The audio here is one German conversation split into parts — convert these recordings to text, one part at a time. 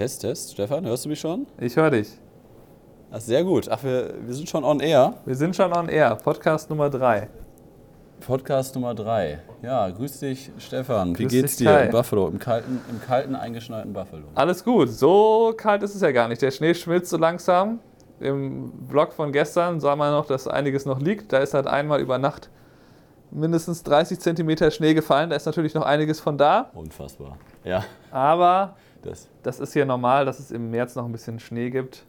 Test, Test. Stefan, hörst du mich schon? Ich höre dich. Ach, sehr gut. Ach, wir, wir sind schon on air. Wir sind schon on air. Podcast Nummer 3. Podcast Nummer 3. Ja, grüß dich, Stefan. Wie Grüß geht's dich, dir Kai. in Buffalo, im kalten, im kalten eingeschneiten Buffalo? Alles gut. So kalt ist es ja gar nicht. Der Schnee schmilzt so langsam. Im Vlog von gestern sah man noch, dass einiges noch liegt. Da ist halt einmal über Nacht mindestens 30 Zentimeter Schnee gefallen. Da ist natürlich noch einiges von da. Unfassbar. Ja, Aber das. das ist hier normal, dass es im März noch ein bisschen Schnee gibt.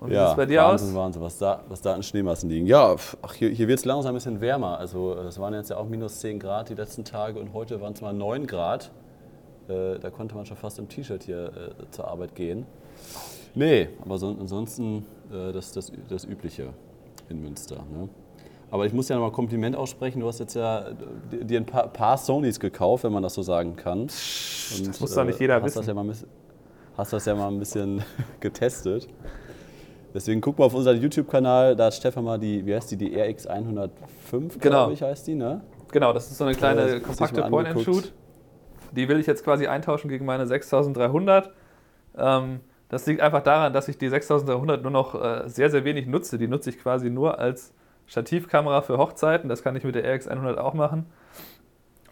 Und wie ja, sieht es bei dir Wahnsinn, aus? Wahnsinn, was da, was da an Schneemassen liegen. Ja, ach, hier, hier wird es langsam ein bisschen wärmer. Also äh, es waren jetzt ja auch minus 10 Grad die letzten Tage und heute waren es mal 9 Grad. Äh, da konnte man schon fast im T-Shirt hier äh, zur Arbeit gehen. Nee, aber so, ansonsten äh, das, das, das Übliche in Münster. Ne? Aber ich muss ja noch mal ein Kompliment aussprechen. Du hast jetzt ja äh, dir ein paar, paar Sonys gekauft, wenn man das so sagen kann. Und, das muss doch nicht jeder hast wissen. Das ja mal hast das ja mal ein bisschen getestet. Deswegen guck mal auf unseren YouTube-Kanal, da hat Stefan mal die, wie heißt die, die RX 105, Genau. glaube ich, heißt die, ne? Genau, das ist so eine Ja, kleine das- das kompakte. Point-and-Shoot. Die will ich jetzt quasi eintauschen gegen meine 6300. Ähm, das liegt einfach daran, dass ich die 6300 nur noch äh, sehr, sehr wenig nutze. Die nutze ich quasi nur als Stativkamera für Hochzeiten. Das kann ich mit der RX100 auch machen.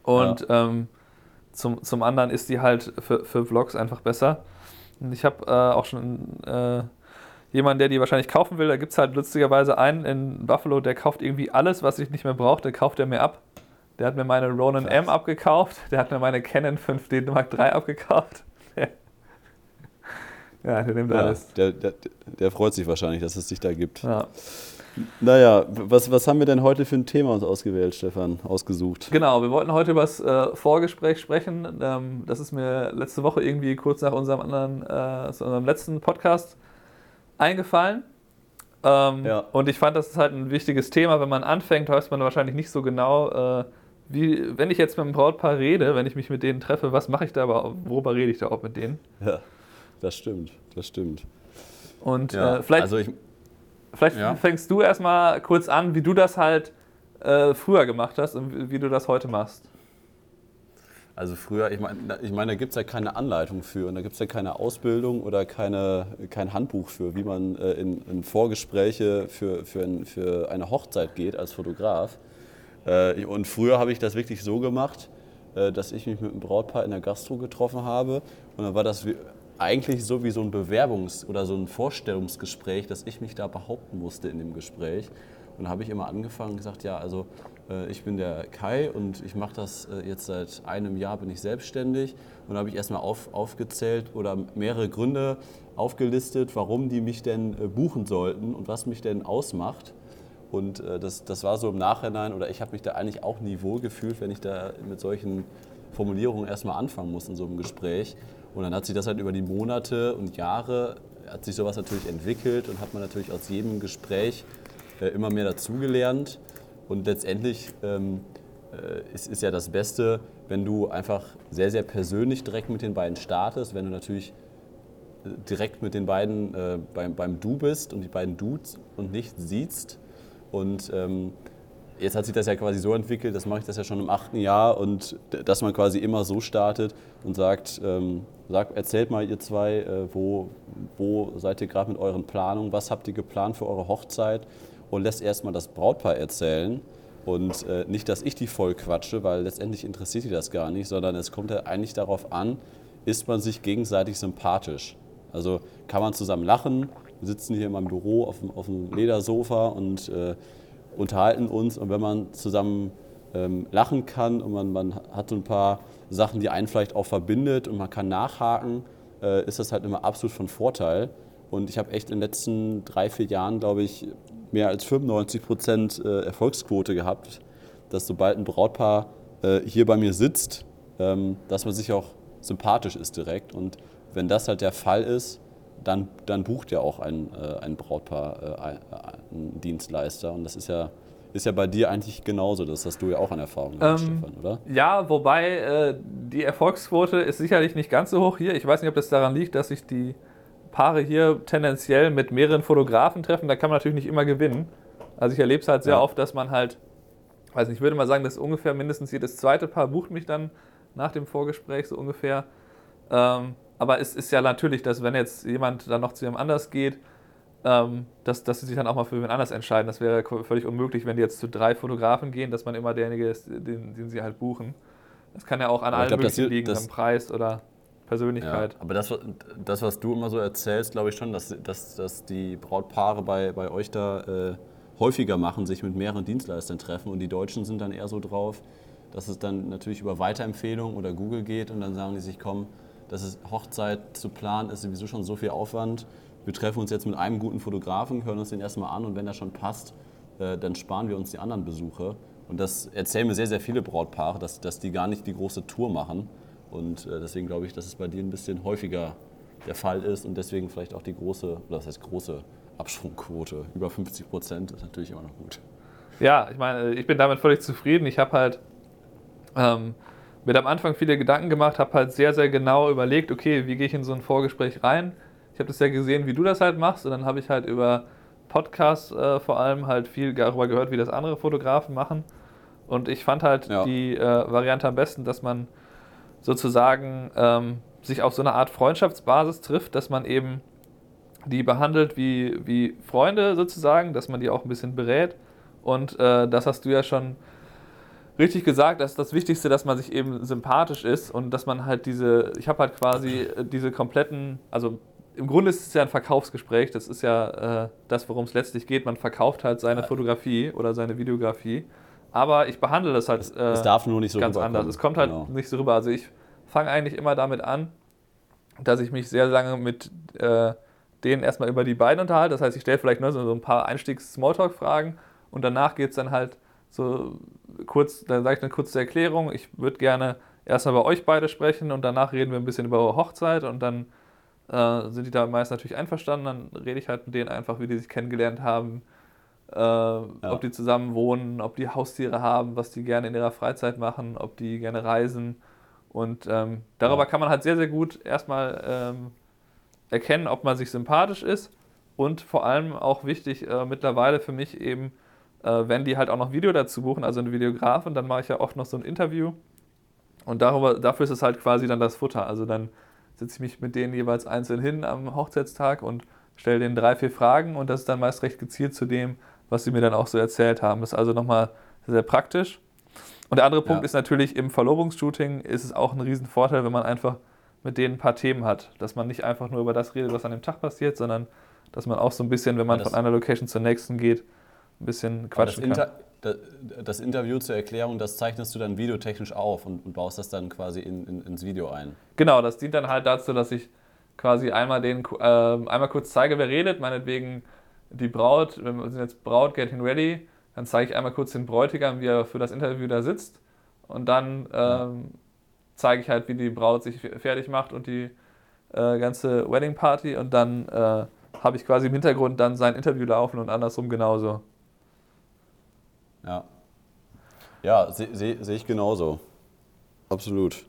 Und ähm, zum, zum anderen ist die halt für, für Vlogs einfach besser. Und ich habe äh, auch schon äh, jemanden, der die wahrscheinlich kaufen will. Da gibt es halt lustigerweise einen in Buffalo, der kauft irgendwie alles, was ich nicht mehr brauche, der kauft er mir ab. Der hat mir meine Ronin Krass. M abgekauft, der hat mir meine Canon 5D Mark III abgekauft. ja, der nimmt Ja, alles. der, der, der freut sich wahrscheinlich, dass es dich da gibt. Ja. Naja, was, was haben wir denn heute für ein Thema uns ausgewählt, Stefan, ausgesucht? Genau, wir wollten heute über das äh, Vorgespräch sprechen. Ähm, das ist mir letzte Woche irgendwie kurz nach unserem anderen, äh, zu unserem letzten Podcast eingefallen. Ähm, Ja. Und ich fand, das ist halt ein wichtiges Thema. Wenn man anfängt, weiß man wahrscheinlich nicht so genau, äh, wie, wenn ich jetzt mit einem Brautpaar rede, wenn ich mich mit denen treffe, was mache ich da aber, worüber rede ich da auch mit denen? Ja, das stimmt, das stimmt. Und äh, vielleicht, also ich, vielleicht ja. fängst du erstmal kurz an, wie du das halt äh, früher gemacht hast und wie, du das heute machst. Also früher, ich meine, ich mein, da gibt es ja keine Anleitung für und da gibt es ja keine Ausbildung oder keine, kein Handbuch für, wie man äh, in, in Vorgespräche für, für, ein, für eine Hochzeit geht als Fotograf. Äh, und früher habe ich das wirklich so gemacht, äh, dass ich mich mit einem Brautpaar in der Gastro getroffen habe und dann war das eigentlich so wie so ein Bewerbungs- oder so ein Vorstellungsgespräch, dass ich mich da behaupten musste in dem Gespräch. Und da habe ich immer angefangen und gesagt, ja, also äh, ich bin der Kai und ich mache das äh, jetzt seit einem Jahr, bin ich selbstständig. Und da habe ich erstmal auf, aufgezählt oder mehrere Gründe aufgelistet, warum die mich denn äh, buchen sollten und was mich denn ausmacht. Und äh, das, das war so im Nachhinein, oder ich habe mich da eigentlich auch nie wohl gefühlt, wenn ich da mit solchen Formulierungen erstmal anfangen muss in so einem Gespräch. Und dann hat sich das halt über die Monate und Jahre, hat sich sowas natürlich entwickelt und hat man natürlich aus jedem Gespräch äh, immer mehr dazugelernt. Und letztendlich ähm, äh, ist, ist ja das Beste, wenn du einfach sehr, sehr persönlich direkt mit den beiden startest, wenn du natürlich äh, direkt mit den beiden äh, beim, beim Du bist und die beiden duzt und nicht siehst. Und ähm, jetzt hat sich das ja quasi so entwickelt, das mache ich das ja schon im achten Jahr und dass man quasi immer so startet und sagt, ähm, sagt erzählt mal ihr zwei, äh, wo, wo seid ihr gerade mit euren Planungen, was habt ihr geplant für eure Hochzeit und lässt erstmal das Brautpaar erzählen. Und äh, nicht, dass ich die voll quatsche, weil letztendlich interessiert die das gar nicht, sondern es kommt ja eigentlich darauf an, ist man sich gegenseitig sympathisch. Also kann man zusammen lachen, wir sitzen hier in meinem Büro auf dem, auf dem Ledersofa und äh, unterhalten uns und wenn man zusammen ähm, lachen kann und man, man hat so ein paar Sachen, die einen vielleicht auch verbindet und man kann nachhaken, äh, ist das halt immer absolut von Vorteil. Und ich habe echt in den letzten drei, vier Jahren, glaube ich, mehr als 95 Prozent äh, Erfolgsquote gehabt, dass sobald ein Brautpaar äh, hier bei mir sitzt, ähm, dass man sich auch sympathisch ist direkt. Und wenn das halt der Fall ist, dann, dann bucht ja auch ein, äh, ein Brautpaar äh, ein, einen Dienstleister. Und das ist ja, ist ja bei dir eigentlich genauso. Das hast du ja auch an Erfahrung gemacht, Ähm, Stefan, oder? Ja, wobei äh, die Erfolgsquote ist sicherlich nicht ganz so hoch hier. Ich weiß nicht, ob das daran liegt, dass sich die Paare hier tendenziell mit mehreren Fotografen treffen. Da kann man natürlich nicht immer gewinnen. Also ich erlebe es halt sehr Ja. oft, dass man halt, weiß nicht, ich würde mal sagen, dass ungefähr mindestens jedes zweite Paar bucht mich dann nach dem Vorgespräch so ungefähr. Ähm, Aber es ist ja natürlich, dass wenn jetzt jemand dann noch zu jemandem anders geht, ähm, dass, dass sie sich dann auch mal für jemand anders entscheiden. Das wäre völlig unmöglich, wenn die jetzt zu drei Fotografen gehen, dass man immer derjenige ist, den, den sie halt buchen. Das kann ja auch an allen glaub, möglichen liegen, am Preis oder Persönlichkeit. Ja, aber das, das, was du immer so erzählst, glaube ich schon, dass, dass, dass die Brautpaare bei, bei euch da äh, häufiger machen, sich mit mehreren Dienstleistern treffen und die Deutschen sind dann eher so drauf, dass es dann natürlich über Weiterempfehlungen oder Google geht und dann sagen die sich, komm, das ist Hochzeit zu planen, ist sowieso schon so viel Aufwand. Wir treffen uns jetzt mit einem guten Fotografen, hören uns den erstmal an und wenn das schon passt, äh, dann sparen wir uns die anderen Besuche. Und das erzählen mir sehr, sehr viele Brautpaare, dass, dass die gar nicht die große Tour machen. Und äh, deswegen glaube ich, dass es bei dir ein bisschen häufiger der Fall ist und deswegen vielleicht auch die große, oder das heißt große Absprungquote, über 50 Prozent, ist natürlich immer noch gut. Ja, ich meine, ich bin damit völlig zufrieden. Ich habe halt ähm, mir am Anfang viele Gedanken gemacht, habe halt sehr, sehr genau überlegt, okay, wie gehe ich in so ein Vorgespräch rein? Ich habe das ja gesehen, wie du das halt machst und dann habe ich halt über Podcasts äh, vor allem halt viel darüber gehört, wie das andere Fotografen machen. Und ich fand halt Ja. die äh, Variante am besten, dass man sozusagen ähm, sich auf so eine Art Freundschaftsbasis trifft, dass man eben die behandelt wie, wie Freunde sozusagen, dass man die auch ein bisschen berät. Und äh, das hast du ja schon richtig gesagt, das ist das Wichtigste, dass man sich eben sympathisch ist und dass man halt diese, ich habe halt quasi äh, diese kompletten, also im Grunde ist es ja ein Verkaufsgespräch, das ist ja äh, das, worum es letztlich geht. Man verkauft halt seine Fotografie oder seine Videografie, aber ich behandle das halt äh, es darf nur nicht so ganz anders. Es kommt halt Genau. nicht so rüber. Also ich fange eigentlich immer damit an, dass ich mich sehr lange mit äh, denen erstmal über die beiden unterhalte. Das heißt, ich stelle vielleicht nur so so ein paar Einstiegs-Smalltalk-Fragen und danach geht es dann halt so kurz, dann sage ich eine kurze Erklärung. Ich würde gerne erstmal bei euch beide sprechen und danach reden wir ein bisschen über eure Hochzeit und dann äh, sind die da meist natürlich einverstanden. Dann rede ich halt mit denen einfach, wie die sich kennengelernt haben, äh, ob die zusammen wohnen, ob die Haustiere haben, was die gerne in ihrer Freizeit machen, ob die gerne reisen. Und ähm, darüber Ja. kann man halt sehr, sehr gut erstmal ähm, erkennen, ob man sich sympathisch ist. Und vor allem auch wichtig äh, mittlerweile für mich eben, äh, wenn die halt auch noch Video dazu buchen, also eine Videografin, dann mache ich ja oft noch so ein Interview. Und darüber, dafür ist es halt quasi dann das Futter. Also dann setze ich mich mit denen jeweils einzeln hin am Hochzeitstag und stelle denen drei, vier Fragen und das ist dann meist recht gezielt zu dem, was sie mir dann auch so erzählt haben. Das ist also nochmal sehr, sehr praktisch. Und der andere Punkt Ja. ist natürlich, im Verlobungsshooting ist es auch ein Riesenvorteil, wenn man einfach mit denen ein paar Themen hat. Dass man nicht einfach nur über das redet, was an dem Tag passiert, sondern dass man auch so ein bisschen, wenn man das- von einer Location zur nächsten geht, ein bisschen Aber das, quatschen kann. Inter, da- das Interview zur Erklärung, das zeichnest du dann videotechnisch auf und, und baust das dann quasi in, in, ins Video ein. Genau, das dient dann halt dazu, dass ich quasi einmal den äh, einmal kurz zeige, wer redet, meinetwegen die Braut, wir sind jetzt Braut, getting ready, dann zeige ich einmal kurz den Bräutigam, wie er für das Interview da sitzt und dann ähm, zeige ich halt, wie die Braut sich fertig macht und die äh, ganze Wedding Party und dann äh, habe ich quasi im Hintergrund dann sein Interview laufen und andersrum genauso. Ja, ja sehe seh, seh ich genauso. Absolut.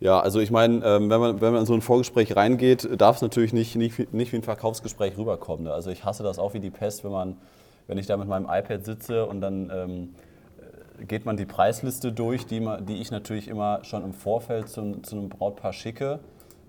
Ja, also ich meine, ähm, wenn, man, wenn man in so ein Vorgespräch reingeht, darf es natürlich nicht, nicht, wie- nicht wie ein Verkaufsgespräch rüberkommen. Ne? Also ich hasse das auch wie die Pest, wenn, man, wenn ich da mit meinem iPad sitze und dann ähm, äh, geht man die Preisliste durch, die, man, die ich natürlich immer schon im Vorfeld zu, zu einem Brautpaar schicke.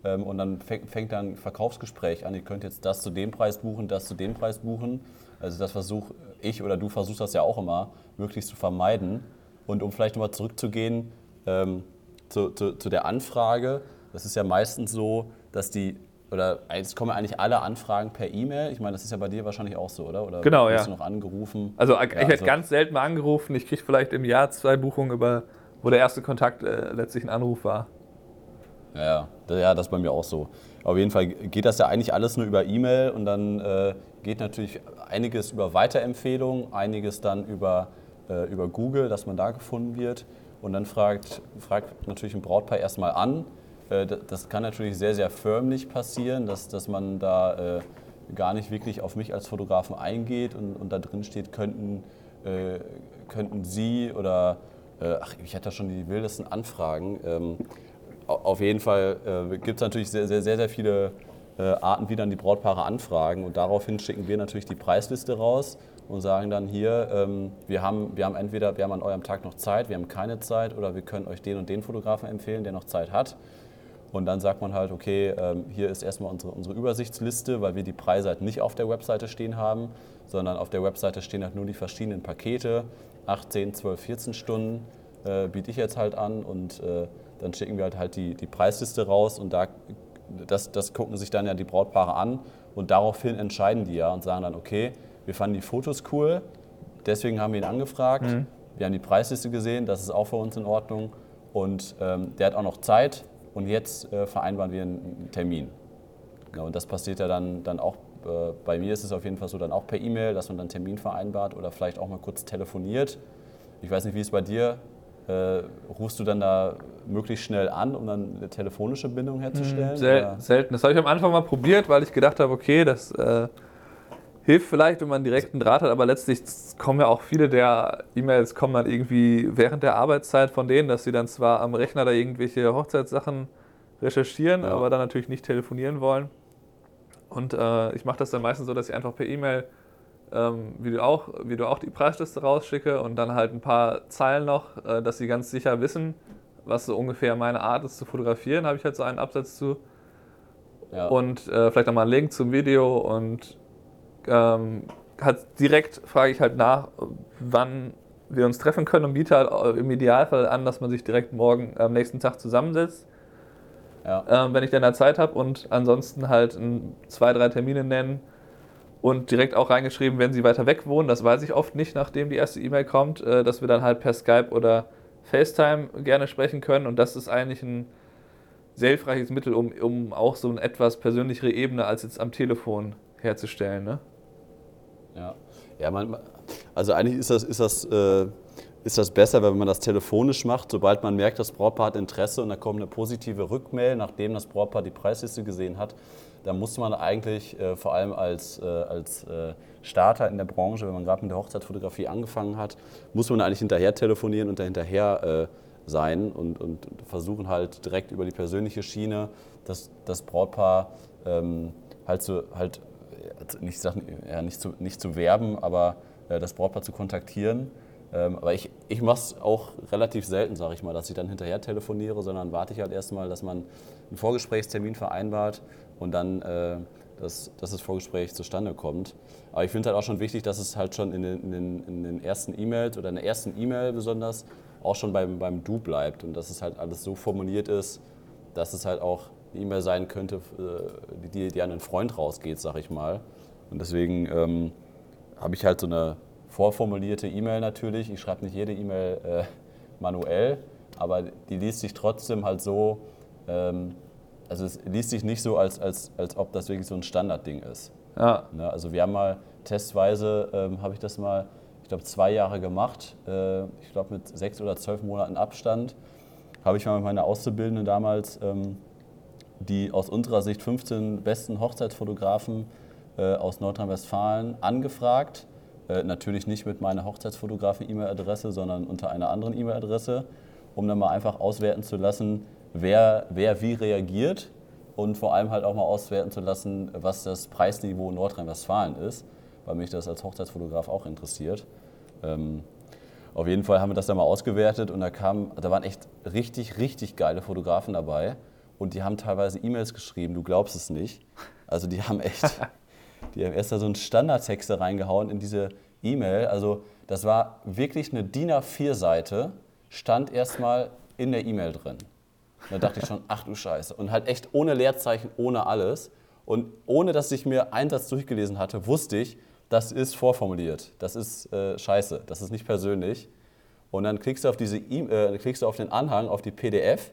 Ähm, und dann fängt, fängt dann ein Verkaufsgespräch an. Ihr könnt jetzt das zu dem Preis buchen, das zu dem Preis buchen. Also das versuche ich oder du versuchst das ja auch immer, möglichst zu vermeiden. Und um vielleicht nochmal zurückzugehen ähm, zu, zu, zu der Anfrage, das ist ja meistens so, dass die, oder es kommen ja eigentlich alle Anfragen per E-Mail. Ich meine, das ist ja bei dir wahrscheinlich auch so, oder? Oder Genau, ja. du noch angerufen? Also ich Ja, werde also- ganz selten mal angerufen, ich kriege vielleicht im Jahr zwei Buchungen, über, wo der erste Kontakt äh, letztlich ein Anruf war. Ja, ja, das ist bei mir auch so. Auf jeden Fall geht das ja eigentlich alles nur über E-Mail und dann äh, geht natürlich einiges über Weiterempfehlungen, einiges dann über, äh, über Google, dass man da gefunden wird. Und dann fragt, fragt natürlich ein Brautpaar erstmal an. Äh, das kann natürlich sehr, sehr förmlich passieren, dass, dass man da äh, gar nicht wirklich auf mich als Fotografen eingeht und, und da drin steht, könnten, äh, könnten Sie oder, äh, ach, ich hatte schon die wildesten Anfragen. Ähm, Auf jeden Fall äh, gibt es natürlich sehr, sehr, sehr, sehr viele äh, Arten, wie dann die Brautpaare anfragen. Und daraufhin schicken wir natürlich die Preisliste raus und sagen dann hier, ähm, wir, haben, wir haben entweder wir haben an eurem Tag noch Zeit, wir haben keine Zeit oder wir können euch den und den Fotografen empfehlen, der noch Zeit hat. Und dann sagt man halt, okay, ähm, hier ist erstmal unsere, unsere Übersichtsliste, weil wir die Preise halt nicht auf der Webseite stehen haben, sondern auf der Webseite stehen halt nur die verschiedenen Pakete. 8, 10, 12, 14 Stunden äh, biete ich jetzt halt an und äh, dann schicken wir halt, halt die, die Preisliste raus und da, das, das gucken sich dann ja die Brautpaare an und daraufhin entscheiden die ja und sagen dann, okay, wir fanden die Fotos cool, deswegen haben wir ihn angefragt, mhm. wir haben die Preisliste gesehen, das ist auch für uns in Ordnung und ähm, der hat auch noch Zeit, und jetzt äh, vereinbaren wir einen Termin. Ja, und das passiert ja dann, dann auch, äh, bei mir ist es auf jeden Fall so, dann auch per E-Mail, dass man dann einen Termin vereinbart oder vielleicht auch mal kurz telefoniert. Ich weiß nicht, wie es bei dir äh, rufst du dann da möglichst schnell an, um dann eine telefonische Bindung herzustellen? Sel selten. Das habe ich am Anfang mal probiert, weil ich gedacht habe, okay, das äh, hilft vielleicht, wenn man direkt einen Draht hat, aber letztlich kommen ja auch viele der E-Mails kommen dann irgendwie während der Arbeitszeit von denen, dass sie dann zwar am Rechner da irgendwelche Hochzeitssachen recherchieren, ja. aber dann natürlich nicht telefonieren wollen. Und äh, ich mache das dann meistens so, dass ich einfach per E-Mail, ähm, wie, du auch, wie du auch die Preisliste rausschicke und dann halt ein paar Zeilen noch, äh, dass sie ganz sicher wissen, was so ungefähr meine Art ist zu fotografieren, habe ich halt so einen Absatz zu. Ja. Und äh, vielleicht nochmal einen Link zum Video und ähm, hat direkt frage ich halt nach, wann wir uns treffen können und biete halt im Idealfall an, dass man sich direkt morgen am nächsten Tag zusammensetzt. Ja. Ähm, wenn ich dann da Zeit habe und ansonsten halt ein, zwei, drei Termine nennen und direkt auch reingeschrieben, wenn sie weiter weg wohnen. Das weiß ich oft nicht, nachdem die erste E-Mail kommt, äh, dass wir dann halt per Skype oder FaceTime gerne sprechen können und das ist eigentlich ein sehr hilfreiches Mittel, um, um auch so eine etwas persönlichere Ebene als jetzt am Telefon herzustellen. Ne? Ja, ja man, also eigentlich ist das, ist, das, äh, ist das besser, wenn man das telefonisch macht. Sobald man merkt, das Brautpaar hat Interesse und da kommt eine positive Rückmeldung, nachdem das Brautpaar die Preisliste gesehen hat, dann muss man eigentlich äh, vor allem als, äh, als äh, Starter in der Branche, wenn man gerade mit der Hochzeitsfotografie angefangen hat, muss man eigentlich hinterher telefonieren und dahinterher äh, sein und, und versuchen halt direkt über die persönliche Schiene das, das Brautpaar ähm, halt, so, halt nicht, ja, nicht, zu, nicht zu werben, aber äh, das Brautpaar zu kontaktieren. Ähm, aber ich, ich mache es auch relativ selten, sage ich mal, dass ich dann hinterher telefoniere, sondern warte ich halt erstmal, dass man einen Vorgesprächstermin vereinbart und dann äh, dass, dass das Vorgespräch zustande kommt. Aber ich finde halt auch schon wichtig, dass es halt schon in den, in den, in den ersten E-Mails oder in der ersten E-Mail besonders auch schon beim, beim Du bleibt und dass es halt alles so formuliert ist, dass es halt auch eine E-Mail sein könnte, äh, die, die an einen Freund rausgeht, sag ich mal. Und deswegen ähm, habe ich halt so eine vorformulierte E-Mail natürlich. Ich schreibe nicht jede E-Mail äh, manuell, aber die liest sich trotzdem halt so, ähm, also es liest sich nicht so, als, als, als ob das wirklich so ein Standardding ist. Ja. Ne? Also wir haben mal testweise, ähm, habe ich das mal, ich glaube, zwei Jahre gemacht. Äh, ich glaube, mit sechs oder zwölf Monaten Abstand habe ich mal mit meiner Auszubildenden damals ähm, die aus unserer Sicht 15 besten Hochzeitsfotografen äh, aus Nordrhein-Westfalen angefragt. Äh, natürlich nicht mit meiner Hochzeitsfotografen-E-Mail-Adresse, sondern unter einer anderen E-Mail-Adresse, um dann mal einfach auswerten zu lassen, wer, wer wie reagiert und vor allem halt auch mal auswerten zu lassen, was das Preisniveau Nordrhein-Westfalen ist, weil mich das als Hochzeitsfotograf auch interessiert. Ähm, auf jeden Fall haben wir das dann mal ausgewertet und da, kam, da waren echt richtig, richtig geile Fotografen dabei und die haben teilweise E-Mails geschrieben, du glaubst es nicht. Also die haben echt, die haben erst da so einen Standardtext da reingehauen in diese E-Mail. Also das war wirklich eine DIN A4-Seite, stand erstmal in der E-Mail drin. Da dachte ich schon, ach du Scheiße. Und halt echt ohne Leerzeichen, ohne alles. Und ohne dass ich mir einen Satz durchgelesen hatte, wusste ich, das ist vorformuliert. Das ist äh, scheiße. Das ist nicht persönlich. Und dann klickst du auf diese e äh, klickst du auf den Anhang, auf die PDF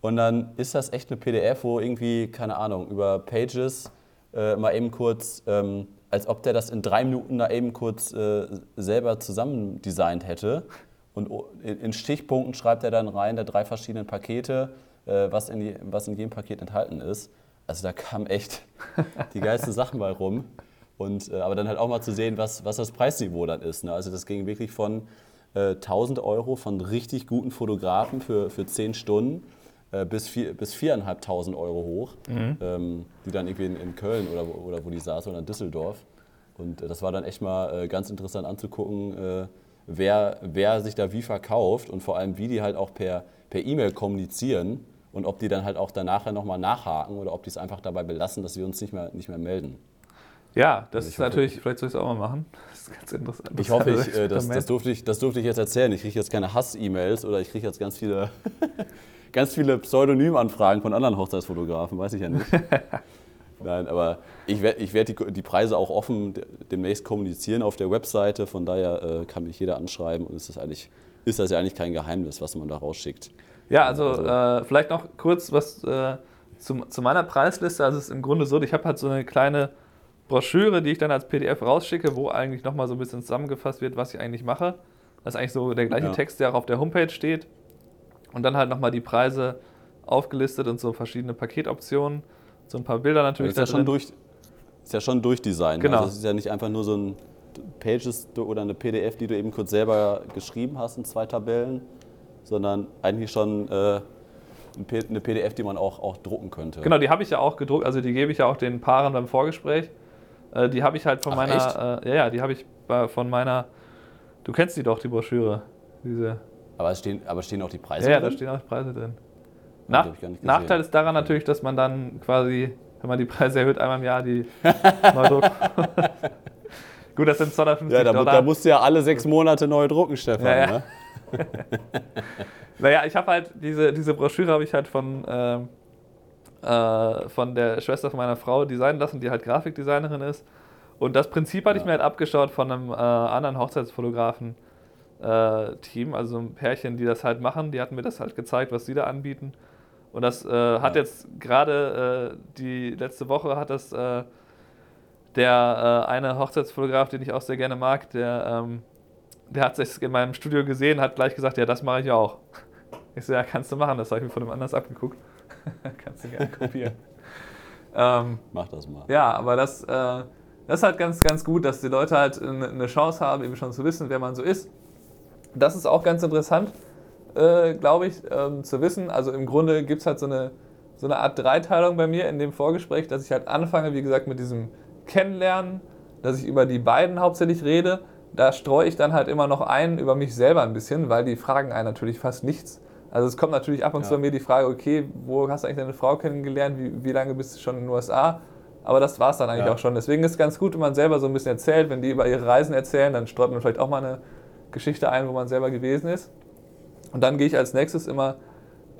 und dann ist das echt eine PDF, wo irgendwie, keine Ahnung, über Pages äh, mal eben kurz, ähm, als ob der das in drei Minuten da eben kurz äh, selber zusammen designt hätte. Und in Stichpunkten schreibt er dann rein, da drei verschiedene Pakete, äh, was, in was in jedem Paket enthalten ist. Also da kamen echt die geilsten Sachen bei rum. Und, äh, aber dann halt auch mal zu sehen, was, was das Preisniveau dann ist. Ne? Also das ging wirklich von 1000 äh, Euro von richtig guten Fotografen für, für 10 Stunden äh, bis, vier, bis 4.500 Euro hoch, mhm. ähm, die dann irgendwie in, in, Köln oder, oder wo die saß oder in Düsseldorf. Und das war dann echt mal äh, ganz interessant anzugucken, wer, wer sich da wie verkauft und vor allem wie die halt auch per per E-Mail kommunizieren und ob die dann halt auch danach nochmal nachhaken oder ob die es einfach dabei belassen, dass wir uns nicht mehr, nicht mehr melden. Ja, das also ist natürlich, hoffe, vielleicht soll ich es auch mal machen. Das ist ganz interessant. Ich hoffe, ich, äh, das, das, durfte ich, das durfte ich jetzt erzählen. Ich kriege jetzt keine Hass-E-Mails oder ich kriege jetzt ganz viele, ganz viele Pseudonymanfragen von anderen Hochzeitsfotografen, weiß ich ja nicht. Nein, aber ich werde ich werd die, die Preise auch offen demnächst kommunizieren auf der Webseite. Von daher äh, kann mich jeder anschreiben und ist das, eigentlich, ist das ja eigentlich kein Geheimnis, was man da rausschickt. Ja, also, also äh, vielleicht noch kurz was äh, zu, zu, meiner Preisliste. Also es ist im Grunde so, ich habe halt so eine kleine Broschüre, die ich dann als PDF rausschicke, wo eigentlich nochmal so ein bisschen zusammengefasst wird, was ich eigentlich mache. Das ist eigentlich so der gleiche ja. Text, der auch auf der Homepage steht. Und dann halt nochmal die Preise aufgelistet und so verschiedene Paketoptionen. So ein paar Bilder natürlich. Ist ja, schon durch, ist ja schon durchdesignt. Genau. Also es ist ja nicht einfach nur so ein Pages oder eine PDF, die du eben kurz selber geschrieben hast in zwei Tabellen, sondern eigentlich schon äh, eine PDF, die man auch, auch drucken könnte. Genau, die habe ich ja auch gedruckt, also die gebe ich ja auch den Paaren beim Vorgespräch. Äh, die habe ich halt von Ach, meiner, äh, ja, ja, die habe ich von meiner, du kennst die doch, die Broschüre. Diese. Aber, es stehen, aber stehen auch die Preise ja, drin? Ja, da stehen auch die Preise drin. Nach, Nachteil ist daran natürlich, dass man dann quasi, wenn man die Preise erhöht, einmal im Jahr die neu druckt. Gut, das sind 250 ja, da, Dollar. Da musst du ja alle sechs Monate neu drucken, Stefan. Ja, ja. Ne? naja, ich habe halt, diese, diese Broschüre habe ich halt von, äh, äh, von der Schwester von meiner Frau designen lassen, die halt Grafikdesignerin ist. Und das Prinzip hatte ja. ich mir halt abgeschaut von einem äh, anderen Hochzeitsfotografen-Team, äh, also ein Pärchen, die das halt machen. Die hatten mir das halt gezeigt, was sie da anbieten. Und das äh, hat ja. jetzt gerade äh, die letzte Woche hat das der eine Hochzeitsfotograf, den ich auch sehr gerne mag, der ähm, der hat sich in meinem Studio gesehen, hat gleich gesagt, ja, das mache ich auch. Ich so, ja, kannst du machen, das habe ich mir von dem anders abgeguckt. kannst du gerne kopieren. ähm, Mach das mal. Ja, aber das, äh, das ist halt ganz, ganz gut, dass die Leute halt eine Chance haben, eben schon zu wissen, wer man so ist. Das ist auch ganz interessant, äh, glaube ich, ähm, zu wissen. Also im Grunde gibt es halt so eine, so eine Art Dreiteilung bei mir in dem Vorgespräch, dass ich halt anfange, wie gesagt, mit diesem Kennenlernen, dass ich über die beiden hauptsächlich rede da streue ich dann halt immer noch ein über mich selber ein bisschen, weil die fragen einen natürlich fast nichts. Also es kommt natürlich ab und zu bei mir die Frage, okay, wo hast du eigentlich deine Frau kennengelernt, wie, wie lange bist du schon in den USA? Aber das war es dann eigentlich ja. auch schon. Deswegen ist es ganz gut, wenn man selber so ein bisschen erzählt. Wenn die über ihre Reisen erzählen, dann streut man vielleicht auch mal eine Geschichte ein, wo man selber gewesen ist. Und dann gehe ich als nächstes immer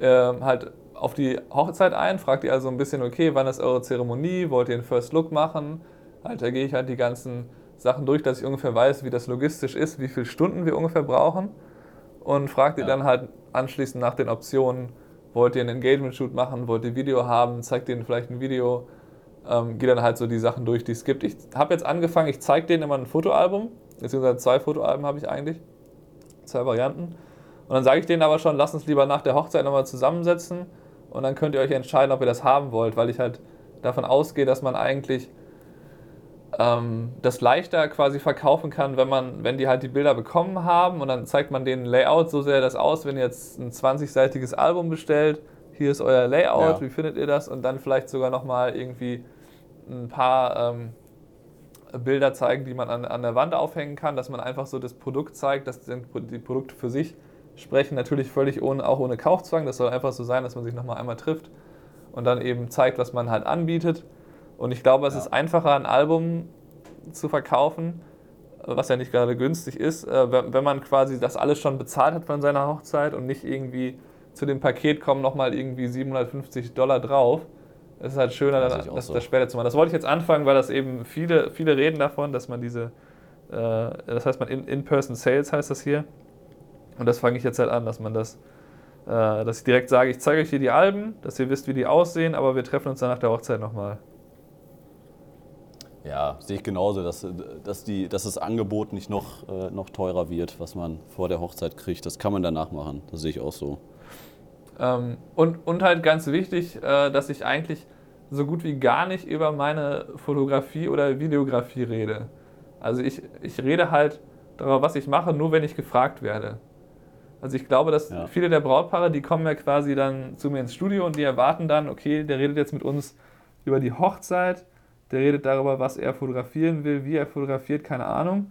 äh, halt auf die Hochzeit ein, frage die also ein bisschen, okay, wann ist eure Zeremonie, wollt ihr einen First Look machen? Halt, da gehe ich halt die ganzen Sachen durch, dass ich ungefähr weiß, wie das logistisch ist, wie viele Stunden wir ungefähr brauchen und fragt ja. ihr dann halt anschließend nach den Optionen, wollt ihr einen Engagement-Shoot machen, wollt ihr Video haben, zeigt denen vielleicht ein Video, ähm, geht dann halt so die Sachen durch, die es gibt. Ich habe jetzt angefangen, ich zeige denen immer ein Fotoalbum, beziehungsweise zwei Fotoalben habe ich eigentlich, zwei Varianten. Und dann sage ich denen aber schon, lasst uns lieber nach der Hochzeit nochmal zusammensetzen und dann könnt ihr euch entscheiden, ob ihr das haben wollt, weil ich halt davon ausgehe, dass man eigentlich ähm, das leichter quasi verkaufen kann, wenn man, wenn die halt die Bilder bekommen haben und dann zeigt man denen Layout, so sähe das aus, wenn ihr jetzt ein 20-seitiges Album bestellt, hier ist euer Layout, ja. wie findet ihr das? Und dann vielleicht sogar nochmal irgendwie ein paar ähm, Bilder zeigen, die man an, an der Wand aufhängen kann, dass man einfach so das Produkt zeigt, dass die Produkte für sich sprechen, natürlich völlig ohne, auch ohne Kaufzwang. Das soll einfach so sein, dass man sich nochmal einmal trifft und dann eben zeigt, was man halt anbietet. Und ich glaube, es ja. ist einfacher, ein Album zu verkaufen, was ja nicht gerade günstig ist, äh, wenn man quasi das alles schon bezahlt hat von seiner Hochzeit und nicht irgendwie zu dem Paket kommen nochmal irgendwie 750 Dollar drauf. Es ist halt schöner, das, das, so. das, später zu machen. Das wollte ich jetzt anfangen, weil das eben viele, viele reden davon, dass man diese, äh, das heißt man In-Person-Sales heißt das hier. Und das fange ich jetzt halt an, dass man das, äh, dass ich direkt sage, ich zeige euch hier die Alben, dass ihr wisst, wie die aussehen, aber wir treffen uns dann nach der Hochzeit nochmal. Ja, sehe ich genauso, dass, dass, die, dass das Angebot nicht noch, äh, noch teurer wird, was man vor der Hochzeit kriegt. Das kann man danach machen. Das sehe ich auch so. Ähm, und, und halt ganz wichtig, äh, dass ich eigentlich so gut wie gar nicht über meine Fotografie oder Videografie rede. Also ich, ich rede halt darüber, was ich mache, nur wenn ich gefragt werde. Also ich glaube, dass ja. viele der Brautpaare, die kommen ja quasi dann zu mir ins Studio und die erwarten dann, okay, der redet jetzt mit uns über die Hochzeit der redet darüber, was er fotografieren will, wie er fotografiert, keine Ahnung.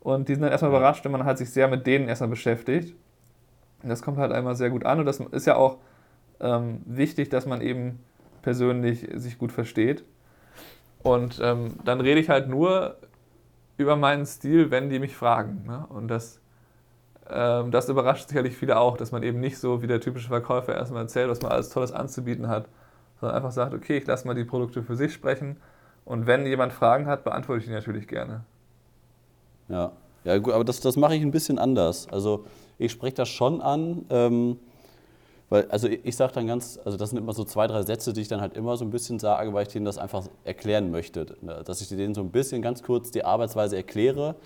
Und die sind dann erstmal überrascht, wenn man halt sich sehr mit denen erstmal beschäftigt. Und das kommt halt einmal sehr gut an und das ist ja auch ähm, wichtig, dass man eben persönlich sich gut versteht. Und ähm, dann rede ich halt nur über meinen Stil, wenn die mich fragen. Ne? Und das, das überrascht sicherlich viele auch, dass man eben nicht so wie der typische Verkäufer erstmal erzählt, was man alles Tolles anzubieten hat, sondern einfach sagt, okay, ich lasse mal die Produkte für sich sprechen. Und wenn jemand Fragen hat, beantworte ich die natürlich gerne. Ja, ja gut, aber das, das mache ich ein bisschen anders. Also ich spreche das schon an. Ähm, weil, also ich, ich sage dann ganz, also das sind immer so zwei, drei Sätze, die ich dann halt immer so ein bisschen sage, weil ich denen das einfach erklären möchte. Ne? Dass ich denen so ein bisschen ganz kurz die Arbeitsweise erkläre,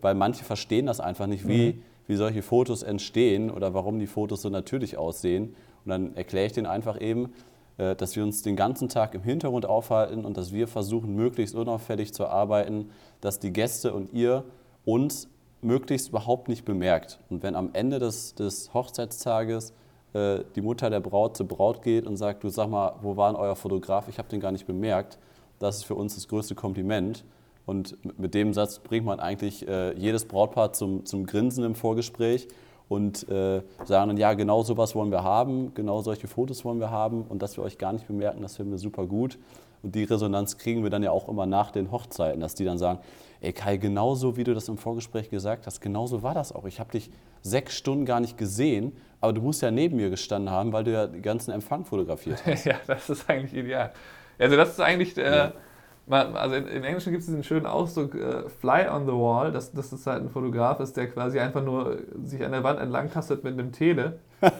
weil manche verstehen das einfach nicht, wie, mhm. Wie solche Fotos entstehen oder warum die Fotos so natürlich aussehen. Und dann erkläre ich denen einfach eben, äh, dass wir uns den ganzen Tag im Hintergrund aufhalten und dass wir versuchen, möglichst unauffällig zu arbeiten, dass die Gäste und ihr uns möglichst überhaupt nicht bemerkt. Und wenn am Ende des, des Hochzeitstages äh, die Mutter der Braut zur Braut geht und sagt, du sag mal, wo war denn euer Fotograf? Ich habe den gar nicht bemerkt. Das ist für uns das größte Kompliment. Und mit dem Satz bringt man eigentlich äh, jedes Brautpaar zum, zum Grinsen im Vorgespräch und äh, sagen dann, ja, genau sowas wollen wir haben, genau solche Fotos wollen wir haben und dass wir euch gar nicht bemerken, das finden wir super gut. Und die Resonanz kriegen wir dann ja auch immer nach den Hochzeiten, dass die dann sagen, ey Kai, genauso wie du das im Vorgespräch gesagt hast, genauso war das auch. Ich habe dich sechs Stunden gar nicht gesehen, aber du musst ja neben mir gestanden haben, weil du ja den ganzen Empfang fotografiert hast. ja, das ist eigentlich ideal. Also das ist eigentlich, äh, ja. Also im Englischen gibt es diesen schönen Ausdruck, äh, fly on the wall, dass das ist halt ein Fotograf ist, der quasi einfach nur sich an der Wand entlang tastet mit einem Tele.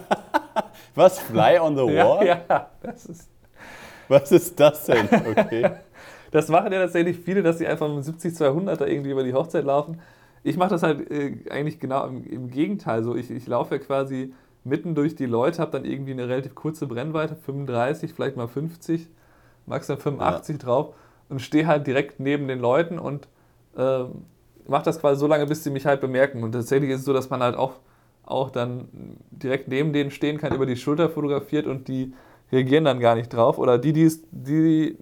Was, fly on the wall? ja, ja, das ist... Was ist das denn? Okay. Das machen ja tatsächlich viele, dass sie einfach mit 70, 200 da irgendwie über die Hochzeit laufen. Ich mache das halt äh, eigentlich genau im, im, Gegenteil. So, ich, ich laufe ja quasi mitten durch die Leute, habe dann irgendwie eine relativ kurze Brennweite, 35, vielleicht mal 50, maximal 85 ja. drauf und stehe halt direkt neben den Leuten und äh, mache das quasi so lange, bis sie mich halt bemerken. Und tatsächlich ist es so, dass man halt auch, auch dann direkt neben denen stehen kann, über die Schulter fotografiert und die reagieren dann gar nicht drauf. Oder die, die, die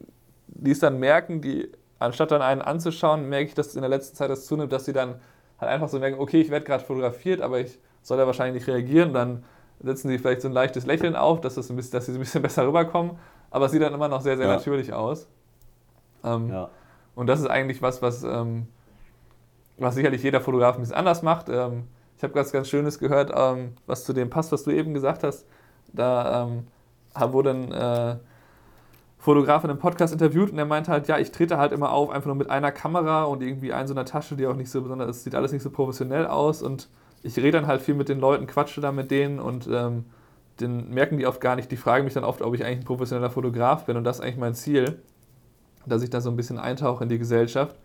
die es dann merken, die anstatt dann einen anzuschauen, merke ich, dass in der letzten Zeit das zunimmt, dass sie dann halt einfach so merken, okay, ich werde gerade fotografiert, aber ich soll ja wahrscheinlich nicht reagieren. Dann setzen sie vielleicht so ein leichtes Lächeln auf, dass, das ein bisschen, dass sie ein bisschen besser rüberkommen. Aber es sieht dann immer noch sehr, sehr ja. natürlich aus. Ähm, ja. Und das ist eigentlich was, was, ähm, was sicherlich jeder Fotograf ein bisschen anders macht. Ähm, ich habe ganz, ganz Schönes gehört, ähm, was zu dem passt, was du eben gesagt hast. Da ähm, wurde ein äh, Fotograf in einem Podcast interviewt und er meinte halt, ja, ich trete halt immer auf, einfach nur mit einer Kamera und irgendwie ein so einer Tasche, die auch nicht so besonders ist, sieht alles nicht so professionell aus und ich rede dann halt viel mit den Leuten, quatsche da mit denen und ähm, den merken die oft gar nicht. Die fragen mich dann oft, ob ich eigentlich ein professioneller Fotograf bin und das ist eigentlich mein Ziel, dass ich da so ein bisschen eintauche in die Gesellschaft.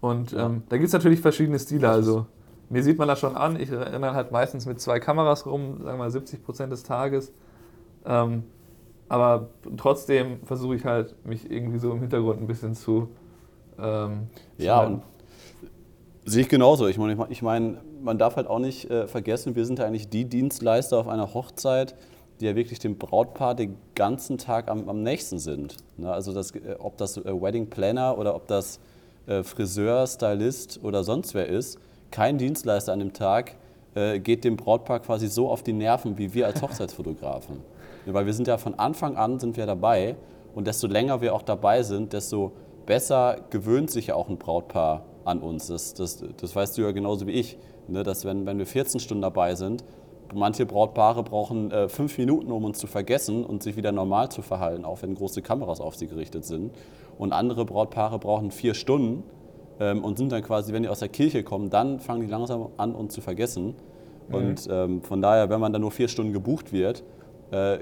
Und ähm, da gibt es natürlich verschiedene Stile. Also mir sieht man das schon an. Ich renne halt meistens mit zwei Kameras rum, sagen wir mal 70 Prozent des Tages. Ähm, aber trotzdem versuche ich halt, mich irgendwie so im Hintergrund ein bisschen zu. Ähm, ja, und sehe ich genauso. Ich meine, ich mein, man darf halt auch nicht äh, vergessen, wir sind ja eigentlich die Dienstleister auf einer Hochzeit, die ja wirklich dem Brautpaar den ganzen Tag am, am nächsten sind. Ne? Also das, äh, ob das äh, Wedding Planner oder ob das äh, Friseur, Stylist oder sonst wer ist, kein Dienstleister an dem Tag geht dem Brautpaar quasi so auf die Nerven wie wir als Hochzeitsfotografen. Weil wir sind ja von Anfang an sind wir dabei und desto länger wir auch dabei sind, desto besser gewöhnt sich ja auch ein Brautpaar an uns. Das, das, das weißt du ja genauso wie ich, ne? dass wenn, wenn wir 14 Stunden dabei sind, manche Brautpaare brauchen äh, fünf Minuten, um uns zu vergessen und sich wieder normal zu verhalten, auch wenn große Kameras auf sie gerichtet sind. Und andere Brautpaare brauchen vier Stunden ähm, und sind dann quasi, wenn die aus der Kirche kommen, dann fangen die langsam an, uns zu vergessen. Mhm. Und ähm, von daher, wenn man dann nur vier Stunden gebucht wird äh,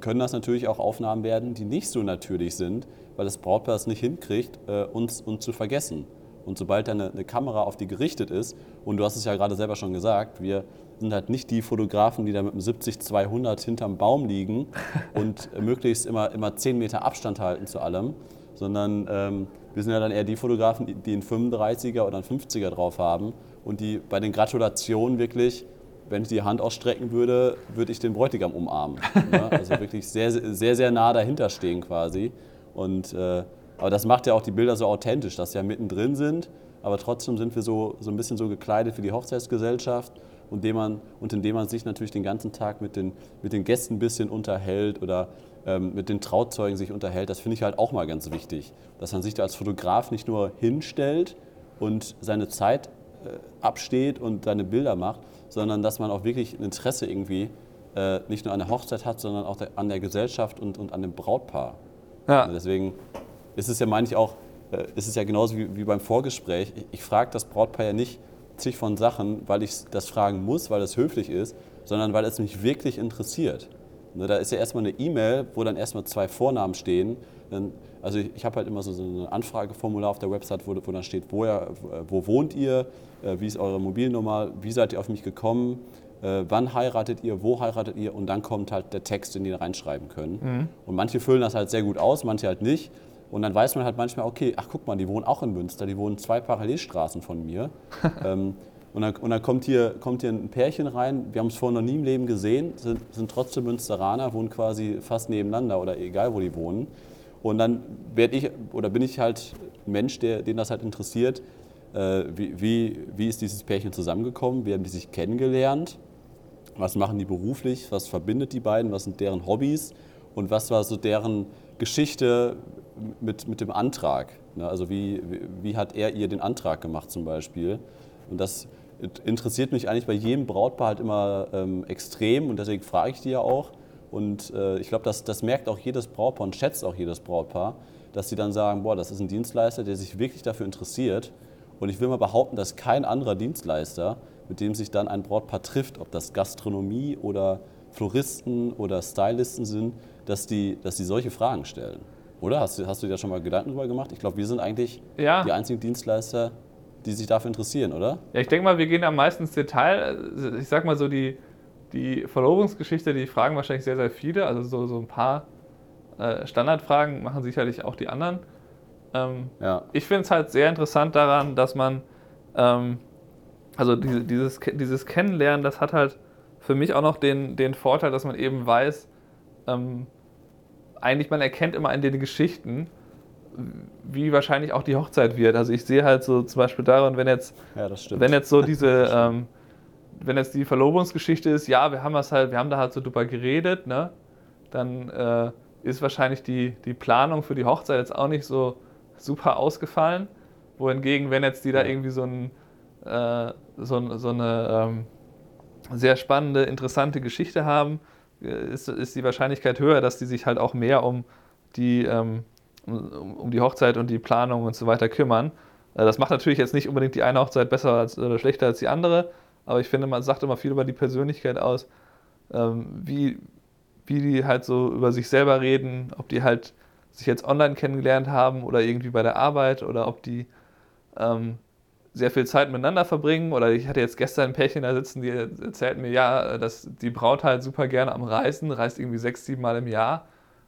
können das natürlich auch Aufnahmen werden, die nicht so natürlich sind, weil das Brautpaar es nicht hinkriegt, äh, uns, uns zu vergessen. Und sobald da eine, eine, Kamera auf die gerichtet ist, und du hast es ja gerade selber schon gesagt, wir sind halt nicht die Fotografen, die da mit einem 70-200 hinterm Baum liegen und möglichst immer, immer 10 Meter Abstand halten zu allem, sondern ähm, wir sind ja dann eher die Fotografen, die einen 35er oder einen 50er drauf haben und die bei den Gratulationen wirklich wenn ich die Hand ausstrecken würde, würde ich den Bräutigam umarmen. Ne? Also wirklich sehr, sehr, sehr nah dahinter stehen quasi. Und, äh, aber das macht ja auch die Bilder so authentisch, dass sie ja mittendrin sind, aber trotzdem sind wir so, so ein bisschen so gekleidet wie die Hochzeitsgesellschaft und, dem man, und indem man sich natürlich den ganzen Tag mit den, mit den Gästen ein bisschen unterhält oder ähm, mit den Trauzeugen sich unterhält, das finde ich halt auch mal ganz wichtig. Dass man sich da als Fotograf nicht nur hinstellt und seine Zeit äh, absteht und seine Bilder macht, sondern dass man auch wirklich ein Interesse irgendwie äh, nicht nur an der Hochzeit hat, sondern auch der, an der Gesellschaft und, und an dem Brautpaar. Ja. Deswegen ist es ja, meine ich auch, äh, ist es ja genauso wie, wie beim Vorgespräch. Ich, ich frage das Brautpaar ja nicht zig von Sachen, weil ich das fragen muss, weil es höflich ist, sondern weil es mich wirklich interessiert. Ne, da ist ja erstmal eine E-Mail, wo dann erstmal zwei Vornamen stehen. Also ich habe halt immer so ein Anfrageformular auf der Website, wo, dann steht, woher, wo wohnt ihr, äh, wie ist eure Mobilnummer, wie seid ihr auf mich gekommen, äh, wann heiratet ihr, wo heiratet ihr und dann kommt halt der Text, den die reinschreiben können. Mhm. Und manche füllen das halt sehr gut aus, manche halt nicht. Und dann weiß man halt manchmal, okay, ach guck mal, die wohnen auch in Münster, die wohnen zwei Parallelstraßen von mir. ähm, und dann, und dann, kommt, hier, kommt hier ein Pärchen rein, wir haben es vorher noch nie im Leben gesehen, sind, sind trotzdem Münsteraner, wohnen quasi fast nebeneinander oder egal, wo die wohnen. Und dann werde ich oder bin ich halt ein Mensch, der, den das halt interessiert, äh, wie, wie, wie ist dieses Pärchen zusammengekommen, wie haben die sich kennengelernt, was machen die beruflich, was verbindet die beiden, was sind deren Hobbys? Und was war so deren Geschichte mit, mit dem Antrag. Ne? Also wie, wie, hat er ihr den Antrag gemacht zum Beispiel. Und das interessiert mich eigentlich bei jedem Brautpaar halt immer ähm, extrem und deswegen frage ich die ja auch. Und äh, ich glaube, das, das merkt auch jedes Brautpaar und schätzt auch jedes Brautpaar, dass sie dann sagen, boah, das ist ein Dienstleister, der sich wirklich dafür interessiert. Und ich will mal behaupten, dass kein anderer Dienstleister, mit dem sich dann ein Brautpaar trifft, ob das Gastronomie oder Floristen oder Stylisten sind, dass die, dass die solche Fragen stellen. Oder? Hast du, hast du dir da schon mal Gedanken drüber gemacht? Ich glaube, wir sind eigentlich ja. die einzigen Dienstleister, die sich dafür interessieren, oder? Ja, ich denke mal, wir gehen am meisten ins Detail. Ich sag mal so, die, die Verlobungsgeschichte, die fragen wahrscheinlich sehr, sehr viele. Also so, so ein paar äh, Standardfragen machen sicherlich auch die anderen. Ähm, ja. Ich finde es halt sehr interessant daran, dass man, ähm, also diese, dieses, dieses Kennenlernen, das hat halt für mich auch noch den, den Vorteil, dass man eben weiß, ähm, eigentlich man erkennt immer in den Geschichten, wie wahrscheinlich auch die Hochzeit wird. Also ich sehe halt so zum Beispiel daran, wenn jetzt, ja, wenn jetzt so diese, ähm, wenn jetzt die Verlobungsgeschichte ist, ja, wir haben das halt, wir haben da halt so drüber geredet, ne? Dann äh, ist wahrscheinlich die, die Planung für die Hochzeit jetzt auch nicht so super ausgefallen. Wohingegen, wenn jetzt die da irgendwie so, ein, äh, so, so eine ähm, sehr spannende, interessante Geschichte haben, ist, ist die Wahrscheinlichkeit höher, dass die sich halt auch mehr um die ähm, um, um die Hochzeit und die Planung und so weiter kümmern. Äh, das macht natürlich jetzt nicht unbedingt die eine Hochzeit besser als, oder schlechter als die andere, aber ich finde, man sagt immer viel über die Persönlichkeit aus, ähm, wie, wie die halt so über sich selber reden, ob die halt sich jetzt online kennengelernt haben oder irgendwie bei der Arbeit oder ob die ähm, sehr viel Zeit miteinander verbringen. Oder ich hatte jetzt gestern ein Pärchen da sitzen, die erzählten mir, ja, dass die Braut halt super gerne am Reisen, reist irgendwie sechs, sieben Mal im Jahr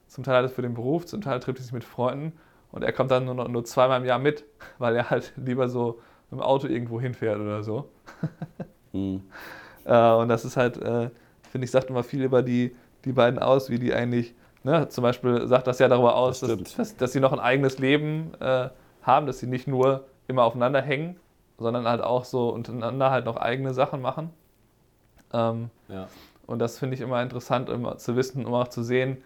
zum Teil alles für den Beruf, zum Teil trifft er sich mit Freunden und er kommt dann nur, nur zweimal im Jahr mit, weil er halt lieber so im Auto irgendwo hinfährt oder so. mhm. äh, und das ist halt, äh, finde ich, sagt immer viel über die, die beiden aus, wie die eigentlich, ne, zum Beispiel sagt das ja darüber aus, das dass, dass, dass, sie noch ein eigenes Leben äh, haben, dass sie nicht nur immer aufeinander hängen, sondern halt auch so untereinander halt noch eigene Sachen machen. Ähm, ja. Und das finde ich immer interessant, immer zu wissen, um auch zu sehen,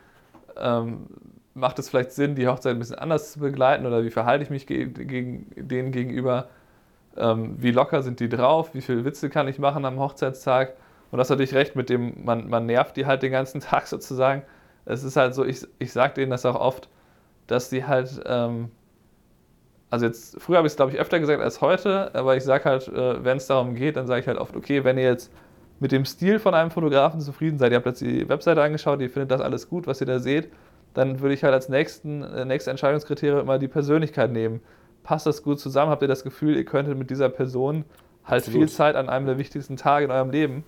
ähm, macht es vielleicht Sinn, die Hochzeit ein bisschen anders zu begleiten oder wie verhalte ich mich ge gegen, denen gegenüber? Ähm, wie locker sind die drauf? Wie viele Witze kann ich machen am Hochzeitstag? Und das hatte ich recht mit dem, man, man nervt die halt den ganzen Tag sozusagen. Es ist halt so, ich, ich sage denen das auch oft, dass die halt, ähm, also jetzt, früher habe ich es glaube ich öfter gesagt als heute, aber ich sage halt, äh, wenn es darum geht, dann sage ich halt oft, okay, wenn ihr jetzt mit dem Stil von einem Fotografen zufrieden seid, ihr habt jetzt die Webseite angeschaut, ihr findet das alles gut, was ihr da seht, dann würde ich halt als nächsten, äh, nächste Entscheidungskriterium immer die Persönlichkeit nehmen. Passt das gut zusammen? Habt ihr das Gefühl, ihr könntet mit dieser Person halt absolut. viel Zeit an einem der wichtigsten Tage in eurem Leben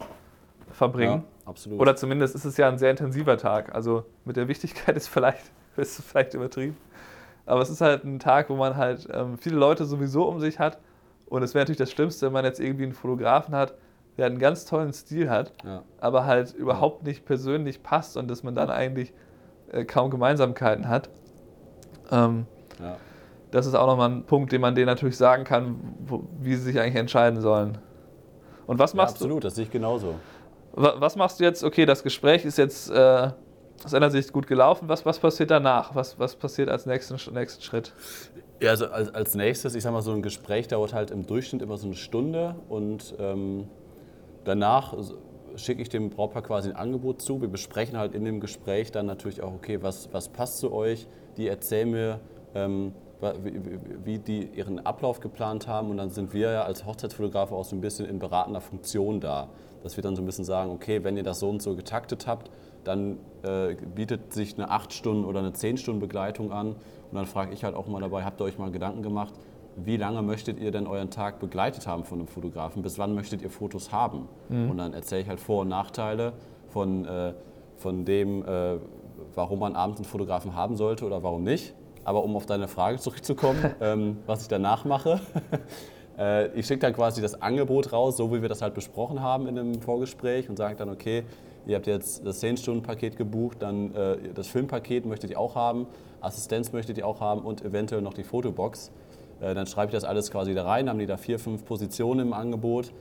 verbringen? Ja, absolut. Oder zumindest ist es ja ein sehr intensiver Tag. Also mit der Wichtigkeit ist vielleicht, ist vielleicht übertrieben. Aber es ist halt ein Tag, wo man halt ähm, viele Leute sowieso um sich hat. Und es wäre natürlich das Schlimmste, wenn man jetzt irgendwie einen Fotografen hat, der einen ganz tollen Stil hat, ja. aber halt überhaupt nicht persönlich passt und dass man dann eigentlich äh, kaum Gemeinsamkeiten hat. Ähm, ja. Das ist auch nochmal ein Punkt, den man denen natürlich sagen kann, wo, wie sie sich eigentlich entscheiden sollen. Und was machst ja, absolut, du? das sehe ich genauso. Was machst du jetzt? Okay, das Gespräch ist jetzt äh, aus einer Sicht gut gelaufen. Was, was passiert danach? Was, was passiert als nächsten, nächsten Schritt? Ja, also als, als nächstes, ich sag mal, so ein Gespräch dauert halt im Durchschnitt immer so eine Stunde und ähm, danach schicke ich dem Brautpaar quasi ein Angebot zu. Wir besprechen halt in dem Gespräch dann natürlich auch, okay, was, was passt zu euch? Die erzählen mir, ähm, wie, wie, die ihren Ablauf geplant haben und dann sind wir ja als Hochzeitsfotografen auch so ein bisschen in beratender Funktion da. Dass wir dann so ein bisschen sagen, okay, wenn ihr das so und so getaktet habt, dann äh, bietet sich eine 8 Stunden oder eine 10 Stunden Begleitung an. Und dann frage ich halt auch mal dabei, habt ihr euch mal Gedanken gemacht, wie lange möchtet ihr denn euren Tag begleitet haben von einem Fotografen? Bis wann möchtet ihr Fotos haben? Mhm. Und dann erzähle ich halt Vor- und Nachteile von, äh, von dem, äh, warum man abends einen Fotografen haben sollte oder warum nicht. Aber um auf deine Frage zurückzukommen, ähm, was ich danach mache. äh, ich schicke dann quasi das Angebot raus, so wie wir das halt besprochen haben in einem Vorgespräch und sage dann, okay, ihr habt jetzt das 10-Stunden-Paket gebucht, dann äh, das Filmpaket möchtet ihr auch haben, Assistenz möchtet ihr auch haben und eventuell noch die Fotobox. Äh, dann schreibe ich das alles quasi da rein, haben die da vier, fünf Positionen im Angebot,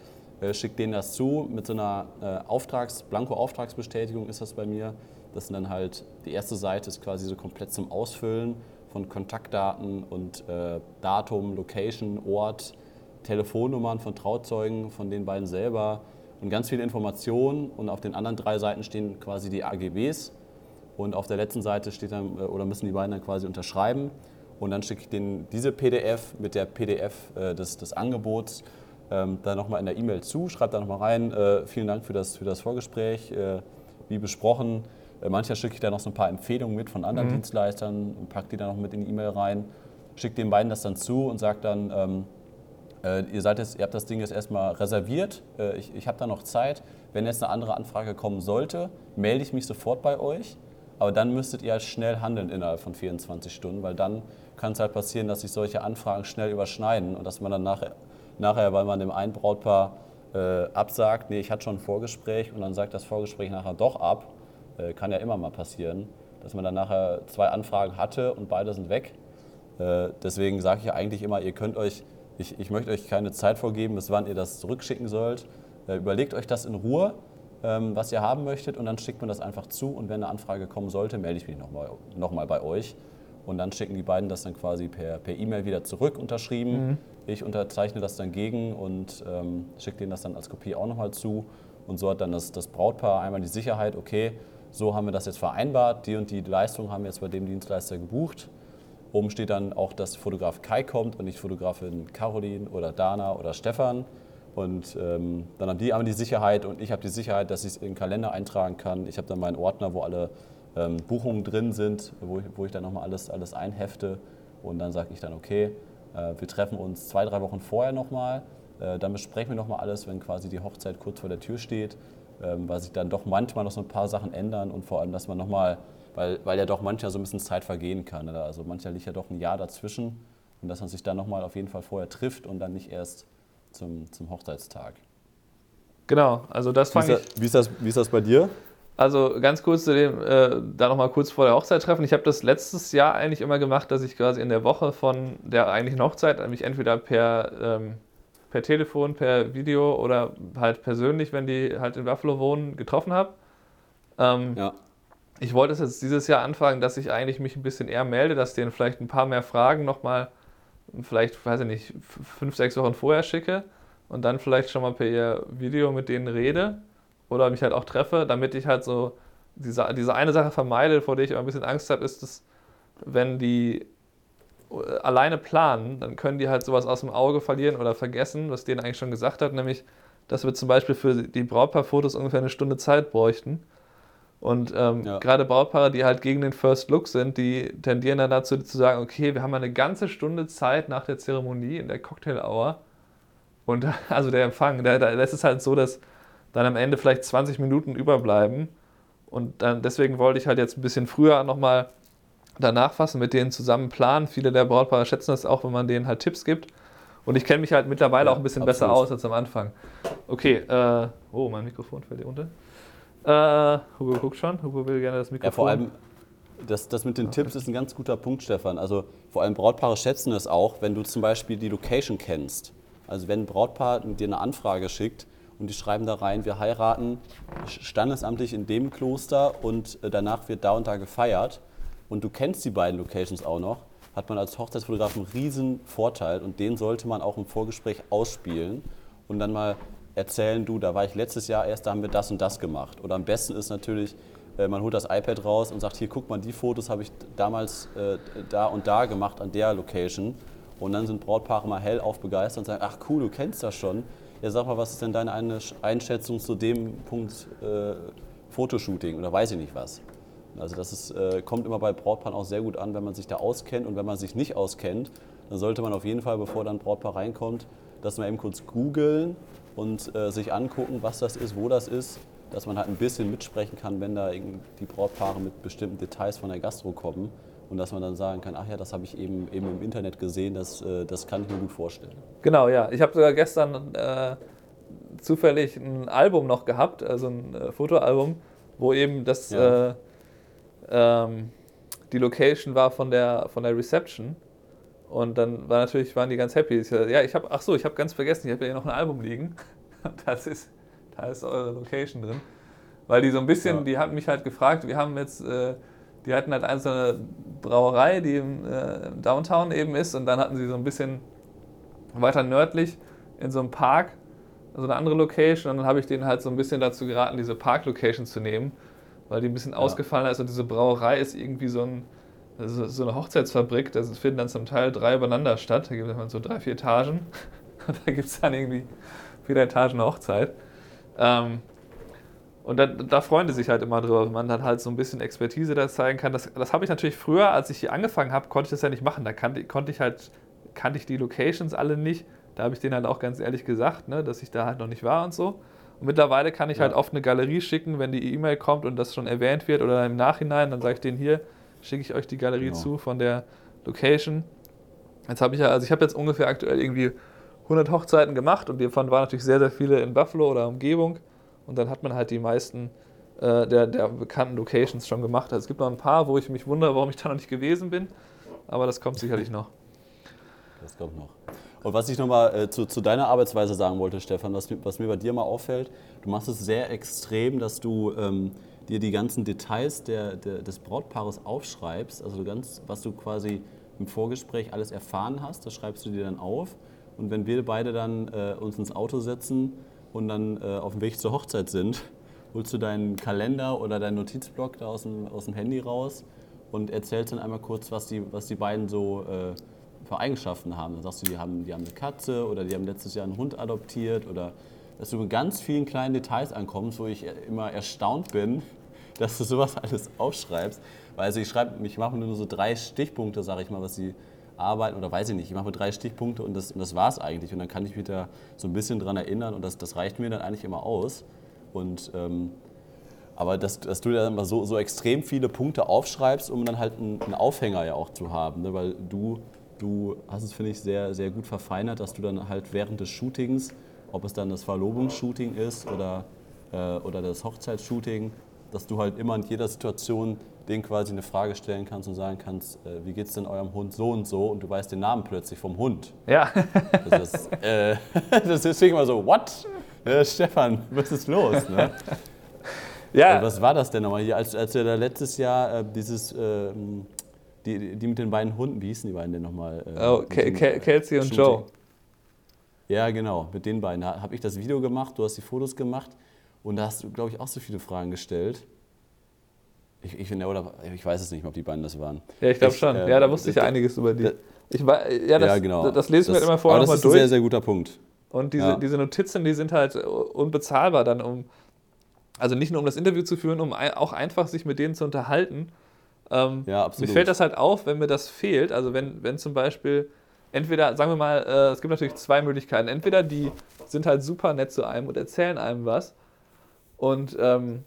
äh, schicke denen das zu. Mit so einer äh, Auftrags-, Blanko-Auftragsbestätigung ist das bei mir. Das sind dann halt, die erste Seite ist quasi so komplett zum Ausfüllen von Kontaktdaten und äh, Datum, Location, Ort, Telefonnummern von Trauzeugen, von den beiden selber und ganz viele Informationen. Und auf den anderen drei Seiten stehen quasi die AGBs. Und auf der letzten Seite steht dann, oder müssen die beiden dann quasi unterschreiben. Und dann schicke ich denen diese PDF mit der PDF äh, des, des Angebots ähm, dann nochmal in der E-Mail zu, schreibe da nochmal rein, äh, vielen Dank für das, für das Vorgespräch, äh, wie besprochen. Äh, manchmal schicke ich da noch so ein paar Empfehlungen mit von anderen mhm. Dienstleistern und packe die dann noch mit in die E-Mail rein, schicke den beiden das dann zu und sage dann, ähm, äh, ihr, seid jetzt, ihr habt das Ding jetzt erstmal reserviert, äh, ich, ich habe da noch Zeit. Wenn jetzt eine andere Anfrage kommen sollte, melde ich mich sofort bei euch. Aber dann müsstet ihr halt schnell handeln innerhalb von 24 Stunden, weil dann kann es halt passieren, dass sich solche Anfragen schnell überschneiden und dass man dann nachher, nachher weil man dem einen Brautpaar äh, absagt, nee, ich hatte schon ein Vorgespräch und dann sagt das Vorgespräch nachher doch ab, äh, kann ja immer mal passieren, dass man dann nachher zwei Anfragen hatte und beide sind weg. Äh, deswegen sage ich eigentlich immer, ihr könnt euch, ich, ich möchte euch keine Zeit vorgeben, bis wann ihr das zurückschicken sollt. Äh, überlegt euch das in Ruhe, ähm, was ihr haben möchtet und dann schickt man das einfach zu und wenn eine Anfrage kommen sollte, melde ich mich nochmal noch mal bei euch. Und dann schicken die beiden das dann quasi per E-Mail per wieder zurück, unterschrieben. Mhm. Ich unterzeichne das dann gegen und ähm, schicke denen das dann als Kopie auch nochmal zu. Und so hat dann das, das Brautpaar einmal die Sicherheit, okay, so haben wir das jetzt vereinbart, die und die Leistung haben wir jetzt bei dem Dienstleister gebucht. Oben steht dann auch, dass Fotograf Kai kommt und nicht Fotografin Caroline oder Dana oder Stefan. Und ähm, dann haben die einmal die Sicherheit und ich habe die Sicherheit, dass ich es in den Kalender eintragen kann. Ich habe dann meinen Ordner, wo alle ähm, Buchungen drin sind, wo ich, wo ich dann nochmal alles, alles einhefte. Und dann sage ich dann, okay, äh, wir treffen uns zwei, drei Wochen vorher nochmal. Äh, dann besprechen wir nochmal alles, wenn quasi die Hochzeit kurz vor der Tür steht, ähm, weil sich dann doch manchmal noch so ein paar Sachen ändern und vor allem, dass man nochmal, weil, weil ja doch manchmal so ein bisschen Zeit vergehen kann. Oder? Also manchmal liegt ja doch ein Jahr dazwischen und dass man sich dann nochmal auf jeden Fall vorher trifft und dann nicht erst zum, zum Hochzeitstag. Genau, also das fange ich. Wie ist, das, wie ist das bei dir? Also ganz kurz zu dem, äh, da nochmal kurz vor der Hochzeit treffen. Ich habe das letztes Jahr eigentlich immer gemacht, dass ich quasi in der Woche von der eigentlichen Hochzeit mich entweder per, ähm, per Telefon, per Video oder halt persönlich, wenn die halt in Buffalo wohnen, getroffen habe. Ähm, ja. Ich wollte es jetzt dieses Jahr anfangen, dass ich eigentlich mich ein bisschen eher melde, dass denen vielleicht ein paar mehr Fragen nochmal, vielleicht, weiß ich nicht, fünf, sechs Wochen vorher schicke und dann vielleicht schon mal per Video mit denen rede oder mich halt auch treffe, damit ich halt so diese, diese eine Sache vermeide, vor der ich immer ein bisschen Angst habe, ist, dass wenn die äh, alleine planen, dann können die halt sowas aus dem Auge verlieren oder vergessen, was denen eigentlich schon gesagt hat, nämlich, dass wir zum Beispiel für die Brautpaarfotos ungefähr eine Stunde Zeit bräuchten. Und ähm, ja. gerade Brautpaare, die halt gegen den First Look sind, die tendieren dann dazu zu sagen, okay, wir haben eine ganze Stunde Zeit nach der Zeremonie in der Cocktail Hour. Und also der Empfang, da, da ist es halt so, dass dann am Ende vielleicht 20 Minuten überbleiben. Und dann, deswegen wollte ich halt jetzt ein bisschen früher nochmal danach fassen, mit denen zusammen planen. Viele der Brautpaare schätzen das auch, wenn man denen halt Tipps gibt. Und ich kenne mich halt mittlerweile ja, auch ein bisschen absolut. besser aus als am Anfang. Okay, äh, oh, mein Mikrofon fällt hier unter. Äh, Hugo guckt schon. Hugo will gerne das Mikrofon. Ja, vor allem, das, das mit den Tipps ist ein ganz guter Punkt, Stefan. Also vor allem Brautpaare schätzen es auch, wenn du zum Beispiel die Location kennst. Also wenn ein Brautpaar dir eine Anfrage schickt und die schreiben da rein, wir heiraten standesamtlich in dem Kloster und äh, danach wird da und da gefeiert und du kennst die beiden Locations auch noch, hat man als Hochzeitsfotograf einen riesen Vorteil und den sollte man auch im Vorgespräch ausspielen und dann mal erzählen, du, da war ich letztes Jahr erst, da haben wir das und das gemacht. Oder am besten ist natürlich, äh, man holt das iPad raus und sagt, hier guck mal, die Fotos habe ich damals äh, da und da gemacht an der Location. Und dann sind Brautpaare mal hellauf begeistert und sagen, ach cool, du kennst das schon. Ja, sag mal, was ist denn deine Einschätzung zu dem Punkt äh, Fotoshooting oder weiß ich nicht was? Also das ist, äh, kommt immer bei Brautpaaren auch sehr gut an, wenn man sich da auskennt. Und wenn man sich nicht auskennt, dann sollte man auf jeden Fall, bevor dann Brautpaar reinkommt, das mal eben kurz googeln und äh, sich angucken, was das ist, wo das ist, dass man halt ein bisschen mitsprechen kann, wenn da die Brautpaare mit bestimmten Details von der Gastro kommen und dass man dann sagen kann, ach ja, das habe ich eben, eben im Internet gesehen, das, äh, das kann ich mir gut vorstellen. Genau, ja. Ich habe sogar gestern äh, zufällig ein Album noch gehabt, also ein äh, Fotoalbum, wo eben das ja. Äh, ähm, die Location war von der, von der Reception. Und dann war natürlich, waren die ganz happy. Ich, ja, ich habe, ach so, ich habe ganz vergessen, ich habe ja hier noch ein Album liegen. Das ist, da ist eure Location drin. Weil die so ein bisschen, ja. die hatten mich halt gefragt, wir haben jetzt, äh, die hatten halt eine Brauerei, die im äh, Downtown eben ist. Und dann hatten sie so ein bisschen weiter nördlich in so einem Park, so eine andere Location. Und dann habe ich denen halt so ein bisschen dazu geraten, diese Park-Location zu nehmen weil die ein bisschen ja. ausgefallen ist und diese Brauerei ist irgendwie so, ein, so eine Hochzeitsfabrik. Da finden dann zum Teil drei übereinander statt. Da gibt es so drei, vier Etagen. da gibt es dann irgendwie vier Etagen Hochzeit. Ähm, und da, da, freuen die sich halt immer drüber, wenn man dann halt so ein bisschen Expertise da zeigen kann. Das, das habe ich natürlich früher, als ich hier angefangen habe, konnte ich das ja nicht machen. Da kannte, konnte ich halt, kannte ich die Locations alle nicht. Da habe ich denen halt auch ganz ehrlich gesagt, ne, dass ich da halt noch nicht war und so. Und mittlerweile kann ich ja. halt oft eine Galerie schicken, wenn die E-Mail kommt und das schon erwähnt wird oder im Nachhinein, dann sage ich denen hier, schicke ich euch die Galerie genau. zu von der Location. Jetzt habe ich ja, also ich habe jetzt ungefähr aktuell irgendwie 100 Hochzeiten gemacht und davon waren natürlich sehr, sehr viele in Buffalo oder Umgebung. Und dann hat man halt die meisten äh, der, der bekannten Locations schon gemacht. Also es gibt noch ein paar, wo ich mich wundere, warum ich da noch nicht gewesen bin. Aber das kommt sicherlich noch. Das kommt noch. Und was ich nochmal äh, zu, zu, deiner Arbeitsweise sagen wollte, Stefan, was, was, mir bei dir mal auffällt, du machst es sehr extrem, dass du ähm, dir die ganzen Details der, der, des Brautpaares aufschreibst, also ganz, was du quasi im Vorgespräch alles erfahren hast, das schreibst du dir dann auf. Und wenn wir beide dann äh, uns ins Auto setzen und dann äh, auf dem Weg zur Hochzeit sind, holst du deinen Kalender oder deinen Notizblock da aus dem, aus dem Handy raus und erzählst dann einmal kurz, was die, was die beiden so äh, für Eigenschaften haben. Dann sagst du, die haben, die haben eine Katze oder die haben letztes Jahr einen Hund adoptiert oder dass du mit ganz vielen kleinen Details ankommst, wo ich immer erstaunt bin, dass du sowas alles aufschreibst. Weil also ich schreibe, ich mache nur so drei Stichpunkte, sage ich mal, was sie arbeiten oder weiß ich nicht. Ich mache mir drei Stichpunkte und das, und das war es eigentlich. Und dann kann ich mich da so ein bisschen dran erinnern und das, das reicht mir dann eigentlich immer aus. Und ähm, aber dass, dass du dann immer so, so extrem viele Punkte aufschreibst, um dann halt einen, einen Aufhänger ja auch zu haben. Ne? Weil du du hast es, finde ich, sehr, sehr gut verfeinert, dass du dann halt während des Shootings, ob es dann das Verlobungsshooting ist oder, äh, oder das Hochzeitsshooting, dass du halt immer in jeder Situation den quasi eine Frage stellen kannst und sagen kannst, äh, wie geht es denn eurem Hund so und so und du weißt den Namen plötzlich vom Hund. Ja. Das ist, äh, das ist deswegen immer so, what? Äh, Stefan, was ist los? Ne? Ja. was war das denn nochmal hier, als, als wir da letztes Jahr äh, dieses ähm, die, die mit den beiden Hunden, wie hießen die beiden denn nochmal? Äh, oh, Kelsey und Shooting. Joe. Ja, genau, mit den beiden. Da habe ich das Video gemacht, du hast die Fotos gemacht und da hast du, glaube ich, auch so viele Fragen gestellt. Ich, ich, oder, ich weiß es nicht mehr, ob die beiden das waren. Ja, ich glaube schon. Äh, ja, da wusste ich ja einiges über die. Ich, ja, das, ja, genau. das lesen wir das, immer vorher nochmal durch. Das ist ein sehr, sehr guter Punkt. Und diese, ja. diese Notizen, die sind halt unbezahlbar dann, um, also nicht nur um das Interview zu führen, um auch einfach sich mit denen zu unterhalten ähm, ja, absolut. Mir fällt das halt auf, wenn mir das fehlt. Also wenn, wenn zum Beispiel, entweder, sagen wir mal, äh, es gibt natürlich zwei Möglichkeiten. Entweder die sind halt super nett zu einem und erzählen einem was. Und ähm,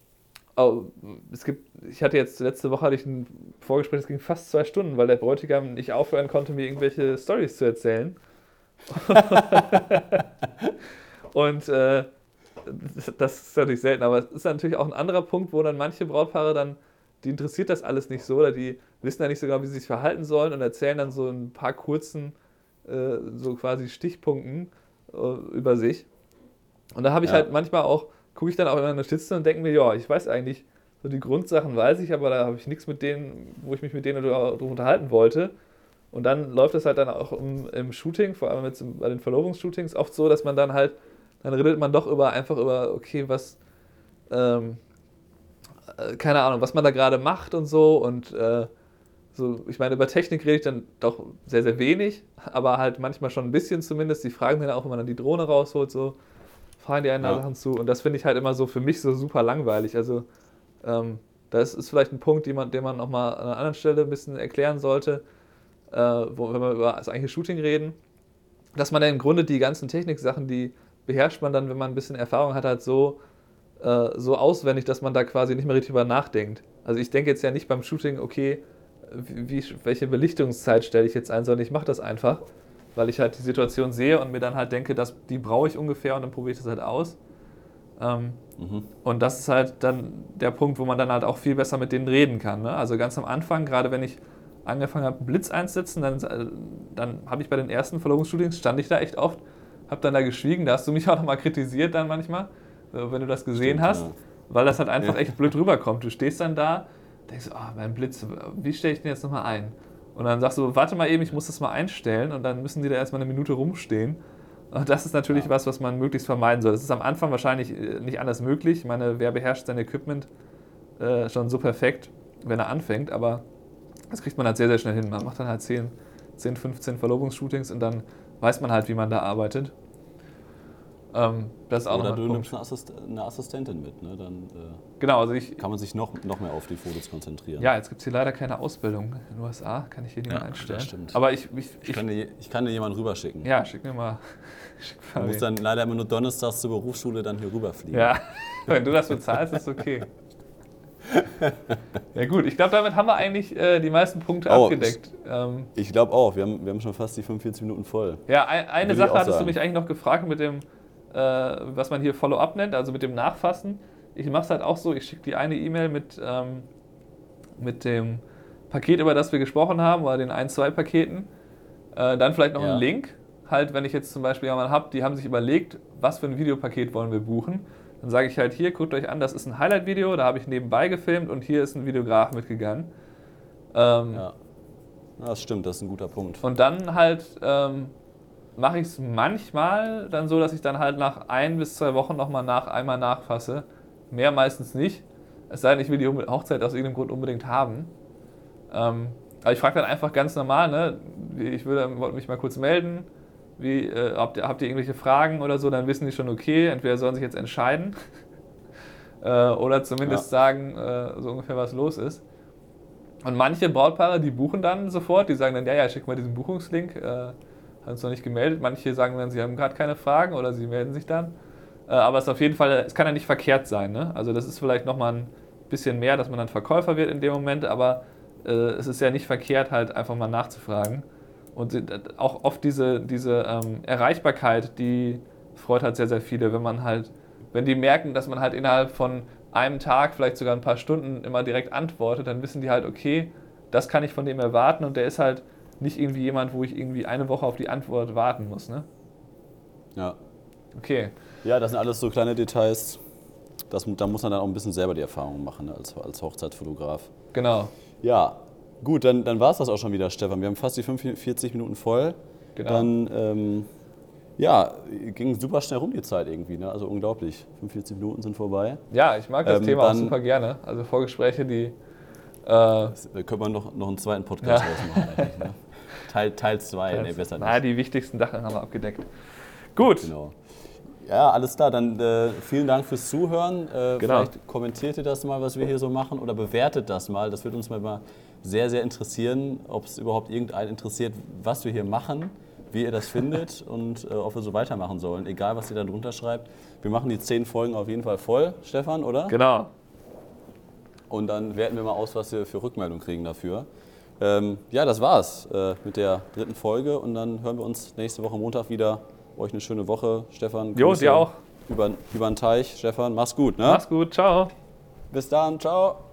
oh, es gibt, ich hatte jetzt letzte Woche hatte ich ein Vorgespräch, das ging fast zwei Stunden, weil der Bräutigam nicht aufhören konnte, mir irgendwelche Stories zu erzählen. und äh, das ist natürlich selten, aber es ist natürlich auch ein anderer Punkt, wo dann manche Brautpaare dann die interessiert das alles nicht so oder die wissen ja nicht sogar, wie sie sich verhalten sollen und erzählen dann so ein paar kurzen, äh, so quasi Stichpunkten äh, über sich. Und da habe ich Ja. halt manchmal auch, gucke ich dann auch in eine Notizen und denke mir, ja, ich weiß eigentlich, so die Grundsachen weiß ich, aber da habe ich nichts mit denen, wo ich mich mit denen darüber unterhalten wollte. Und dann läuft es halt dann auch im, im Shooting, vor allem jetzt bei den Verlobungsshootings, oft so, dass man dann halt, dann redet man doch über einfach über, okay, was, ähm, äh, keine Ahnung, was man da gerade macht und so. Und äh, so, ich meine, über Technik rede ich dann doch sehr, sehr wenig, aber halt manchmal schon ein bisschen zumindest. Die fragen mir dann auch, wenn man dann die Drohne rausholt, so, fragen die einen da Ja. Sachen zu. Und das finde ich halt immer so für mich so super langweilig. Also, ähm, das ist vielleicht ein Punkt, den man, den man nochmal an einer anderen Stelle ein bisschen erklären sollte, äh, wo, wenn wir über das eigentliche Shooting reden, dass man dann im Grunde die ganzen Techniksachen, die beherrscht man dann, wenn man ein bisschen Erfahrung hat, halt so, äh, so auswendig, dass man da quasi nicht mehr richtig drüber nachdenkt. Also ich denke jetzt ja nicht beim Shooting, okay, wie, welche Belichtungszeit stelle ich jetzt ein, sondern ich mache das einfach, weil ich halt die Situation sehe und mir dann halt denke, dass die brauche ich ungefähr und dann probiere ich das halt aus. Ähm, Mhm. und das ist halt dann der Punkt, wo man dann halt auch viel besser mit denen reden kann. Ne? Also ganz am Anfang, gerade wenn ich angefangen habe, Blitz einzusetzen, dann, äh, dann habe ich bei den ersten Verlobungsshootings, stand ich da echt oft, habe dann da geschwiegen, da hast du mich auch nochmal kritisiert dann manchmal, äh, wenn du das gesehen Stimmt, hast, ja. weil das halt einfach Ja. echt blöd rüberkommt. Du stehst dann da, denkst, ah, mein Blitz, wie stelle ich den jetzt nochmal ein? Und dann sagst du, warte mal eben, ich muss das mal einstellen und dann müssen die da erstmal eine Minute rumstehen. Und das ist natürlich Ja. was, was man möglichst vermeiden soll. Das ist am Anfang wahrscheinlich äh, nicht anders möglich. Ich meine, wer beherrscht sein Equipment äh, schon so perfekt, wenn er anfängt, aber das kriegt man halt sehr, sehr schnell hin. Man macht dann halt 10, 10 15 Verlobungsshootings und dann weiß man halt, wie man da arbeitet. Ähm, das auch Oder du nimmst eine, Assist eine Assistentin mit, ne? dann äh, Genau, also ich, kann man sich noch, noch mehr auf die Fotos konzentrieren. ja, jetzt gibt es hier leider keine Ausbildung in den USA, kann ich hier niemand Ja, einstellen. das stimmt. Aber ich, ich, Ich ich kann, dir, ich kann dir jemanden rüberschicken. ja, schick mir mal. Schick Du mal musst wen. dann leider immer nur donnerstags zur Berufsschule dann hier rüberfliegen. Ja, wenn du das bezahlst, ist okay. Ja gut, ich glaube, damit haben wir eigentlich äh, die meisten Punkte Oh, abgedeckt. Ähm, Ich glaube auch, wir haben, wir haben schon fast die 45 Minuten voll. ja, ein, eine Sache hattest du sagen. mich eigentlich noch gefragt mit dem, äh, was man hier Follow-up nennt, also mit dem Nachfassen. Ich mache es halt auch so, ich schicke die eine E-Mail mit, ähm, mit dem Paket, über das wir gesprochen haben, oder den ein, zwei Paketen. Äh, dann vielleicht noch Ja. einen Link. Halt, wenn ich jetzt zum Beispiel jemanden habe, die haben sich überlegt, was für ein Videopaket wollen wir buchen. Dann sage ich halt hier, guckt euch an, das ist ein Highlight-Video, da habe ich nebenbei gefilmt und hier ist ein Videograf mitgegangen. Ähm, Ja. Das stimmt, das ist ein guter Punkt. und dann halt ähm, mache ich es manchmal dann so, dass ich dann halt nach ein bis zwei Wochen nochmal nach, einmal nachfasse. Mehr meistens nicht. Es sei denn, ich will die Hochzeit aus irgendeinem Grund unbedingt haben. Ähm, aber ich frage dann einfach ganz normal, ne? Ich würde wollte mich mal kurz melden. Wie, äh, habt, ihr, habt ihr irgendwelche Fragen oder so? Dann wissen die schon, okay, entweder sollen sich jetzt entscheiden äh, oder zumindest sagen, äh, so ungefähr, was los ist. Und manche Brautpaare, die buchen dann sofort, die sagen dann, ja, ja, schick mal diesen Buchungslink, äh, haben uns noch nicht gemeldet. Manche sagen dann, sie haben gerade keine Fragen oder sie melden sich dann. Äh, aber es ist auf jeden Fall, es kann ja nicht verkehrt sein. Ne? Also das ist vielleicht nochmal ein bisschen mehr, dass man dann Verkäufer wird in dem Moment, aber äh, es ist ja nicht verkehrt, halt einfach mal nachzufragen. Und auch oft diese, diese ähm, Erreichbarkeit, die freut halt sehr, sehr viele, wenn man halt, wenn die merken, dass man halt innerhalb von einem Tag, vielleicht sogar ein paar Stunden immer direkt antwortet, dann wissen die halt, okay, das kann ich von dem erwarten und der ist halt nicht irgendwie jemand, wo ich irgendwie eine Woche auf die Antwort warten muss. Ne? Ja. Okay. ja, das sind alles so kleine Details. Das, da muss man dann auch ein bisschen selber die Erfahrung machen ne, als, als Hochzeitsfotograf. Genau. Ja, gut, dann, dann war es das auch schon wieder, Stefan. Wir haben fast die 45 Minuten voll. Genau. Dann, ähm, ja, ging super schnell rum die Zeit irgendwie. Ne? Also unglaublich. 45 Minuten sind vorbei. Ja, ich mag das Ähm, Thema auch super gerne. Also Vorgespräche, die. Äh, Da können wir noch, noch einen zweiten Podcast Ja. draus machen. eigentlich, Ne? Teil 2, Teil zwei, nee, besser na, nicht. die wichtigsten Sachen haben wir abgedeckt. Gut. Genau. Ja, alles klar. Dann äh, vielen Dank fürs Zuhören. Äh, Genau. Vielleicht kommentiert ihr das mal, was wir hier so machen, oder bewertet das mal. Das würde uns mal mal sehr, sehr interessieren, ob es überhaupt irgendeinen interessiert, was wir hier machen, wie ihr das findet und äh, ob wir so weitermachen sollen. Egal, was ihr da drunter schreibt. Wir machen die zehn Folgen auf jeden Fall voll, Stefan, oder? Genau. Und dann werten wir mal aus, was wir für Rückmeldung kriegen dafür. Ähm, ja, das war's äh, mit der dritten Folge und dann hören wir uns nächste Woche Montag wieder. Euch eine schöne Woche, Stefan. Jo, dir auch. Über, über den Teich, Stefan. Mach's gut, ne? Mach's gut. Ciao. Bis dann, ciao.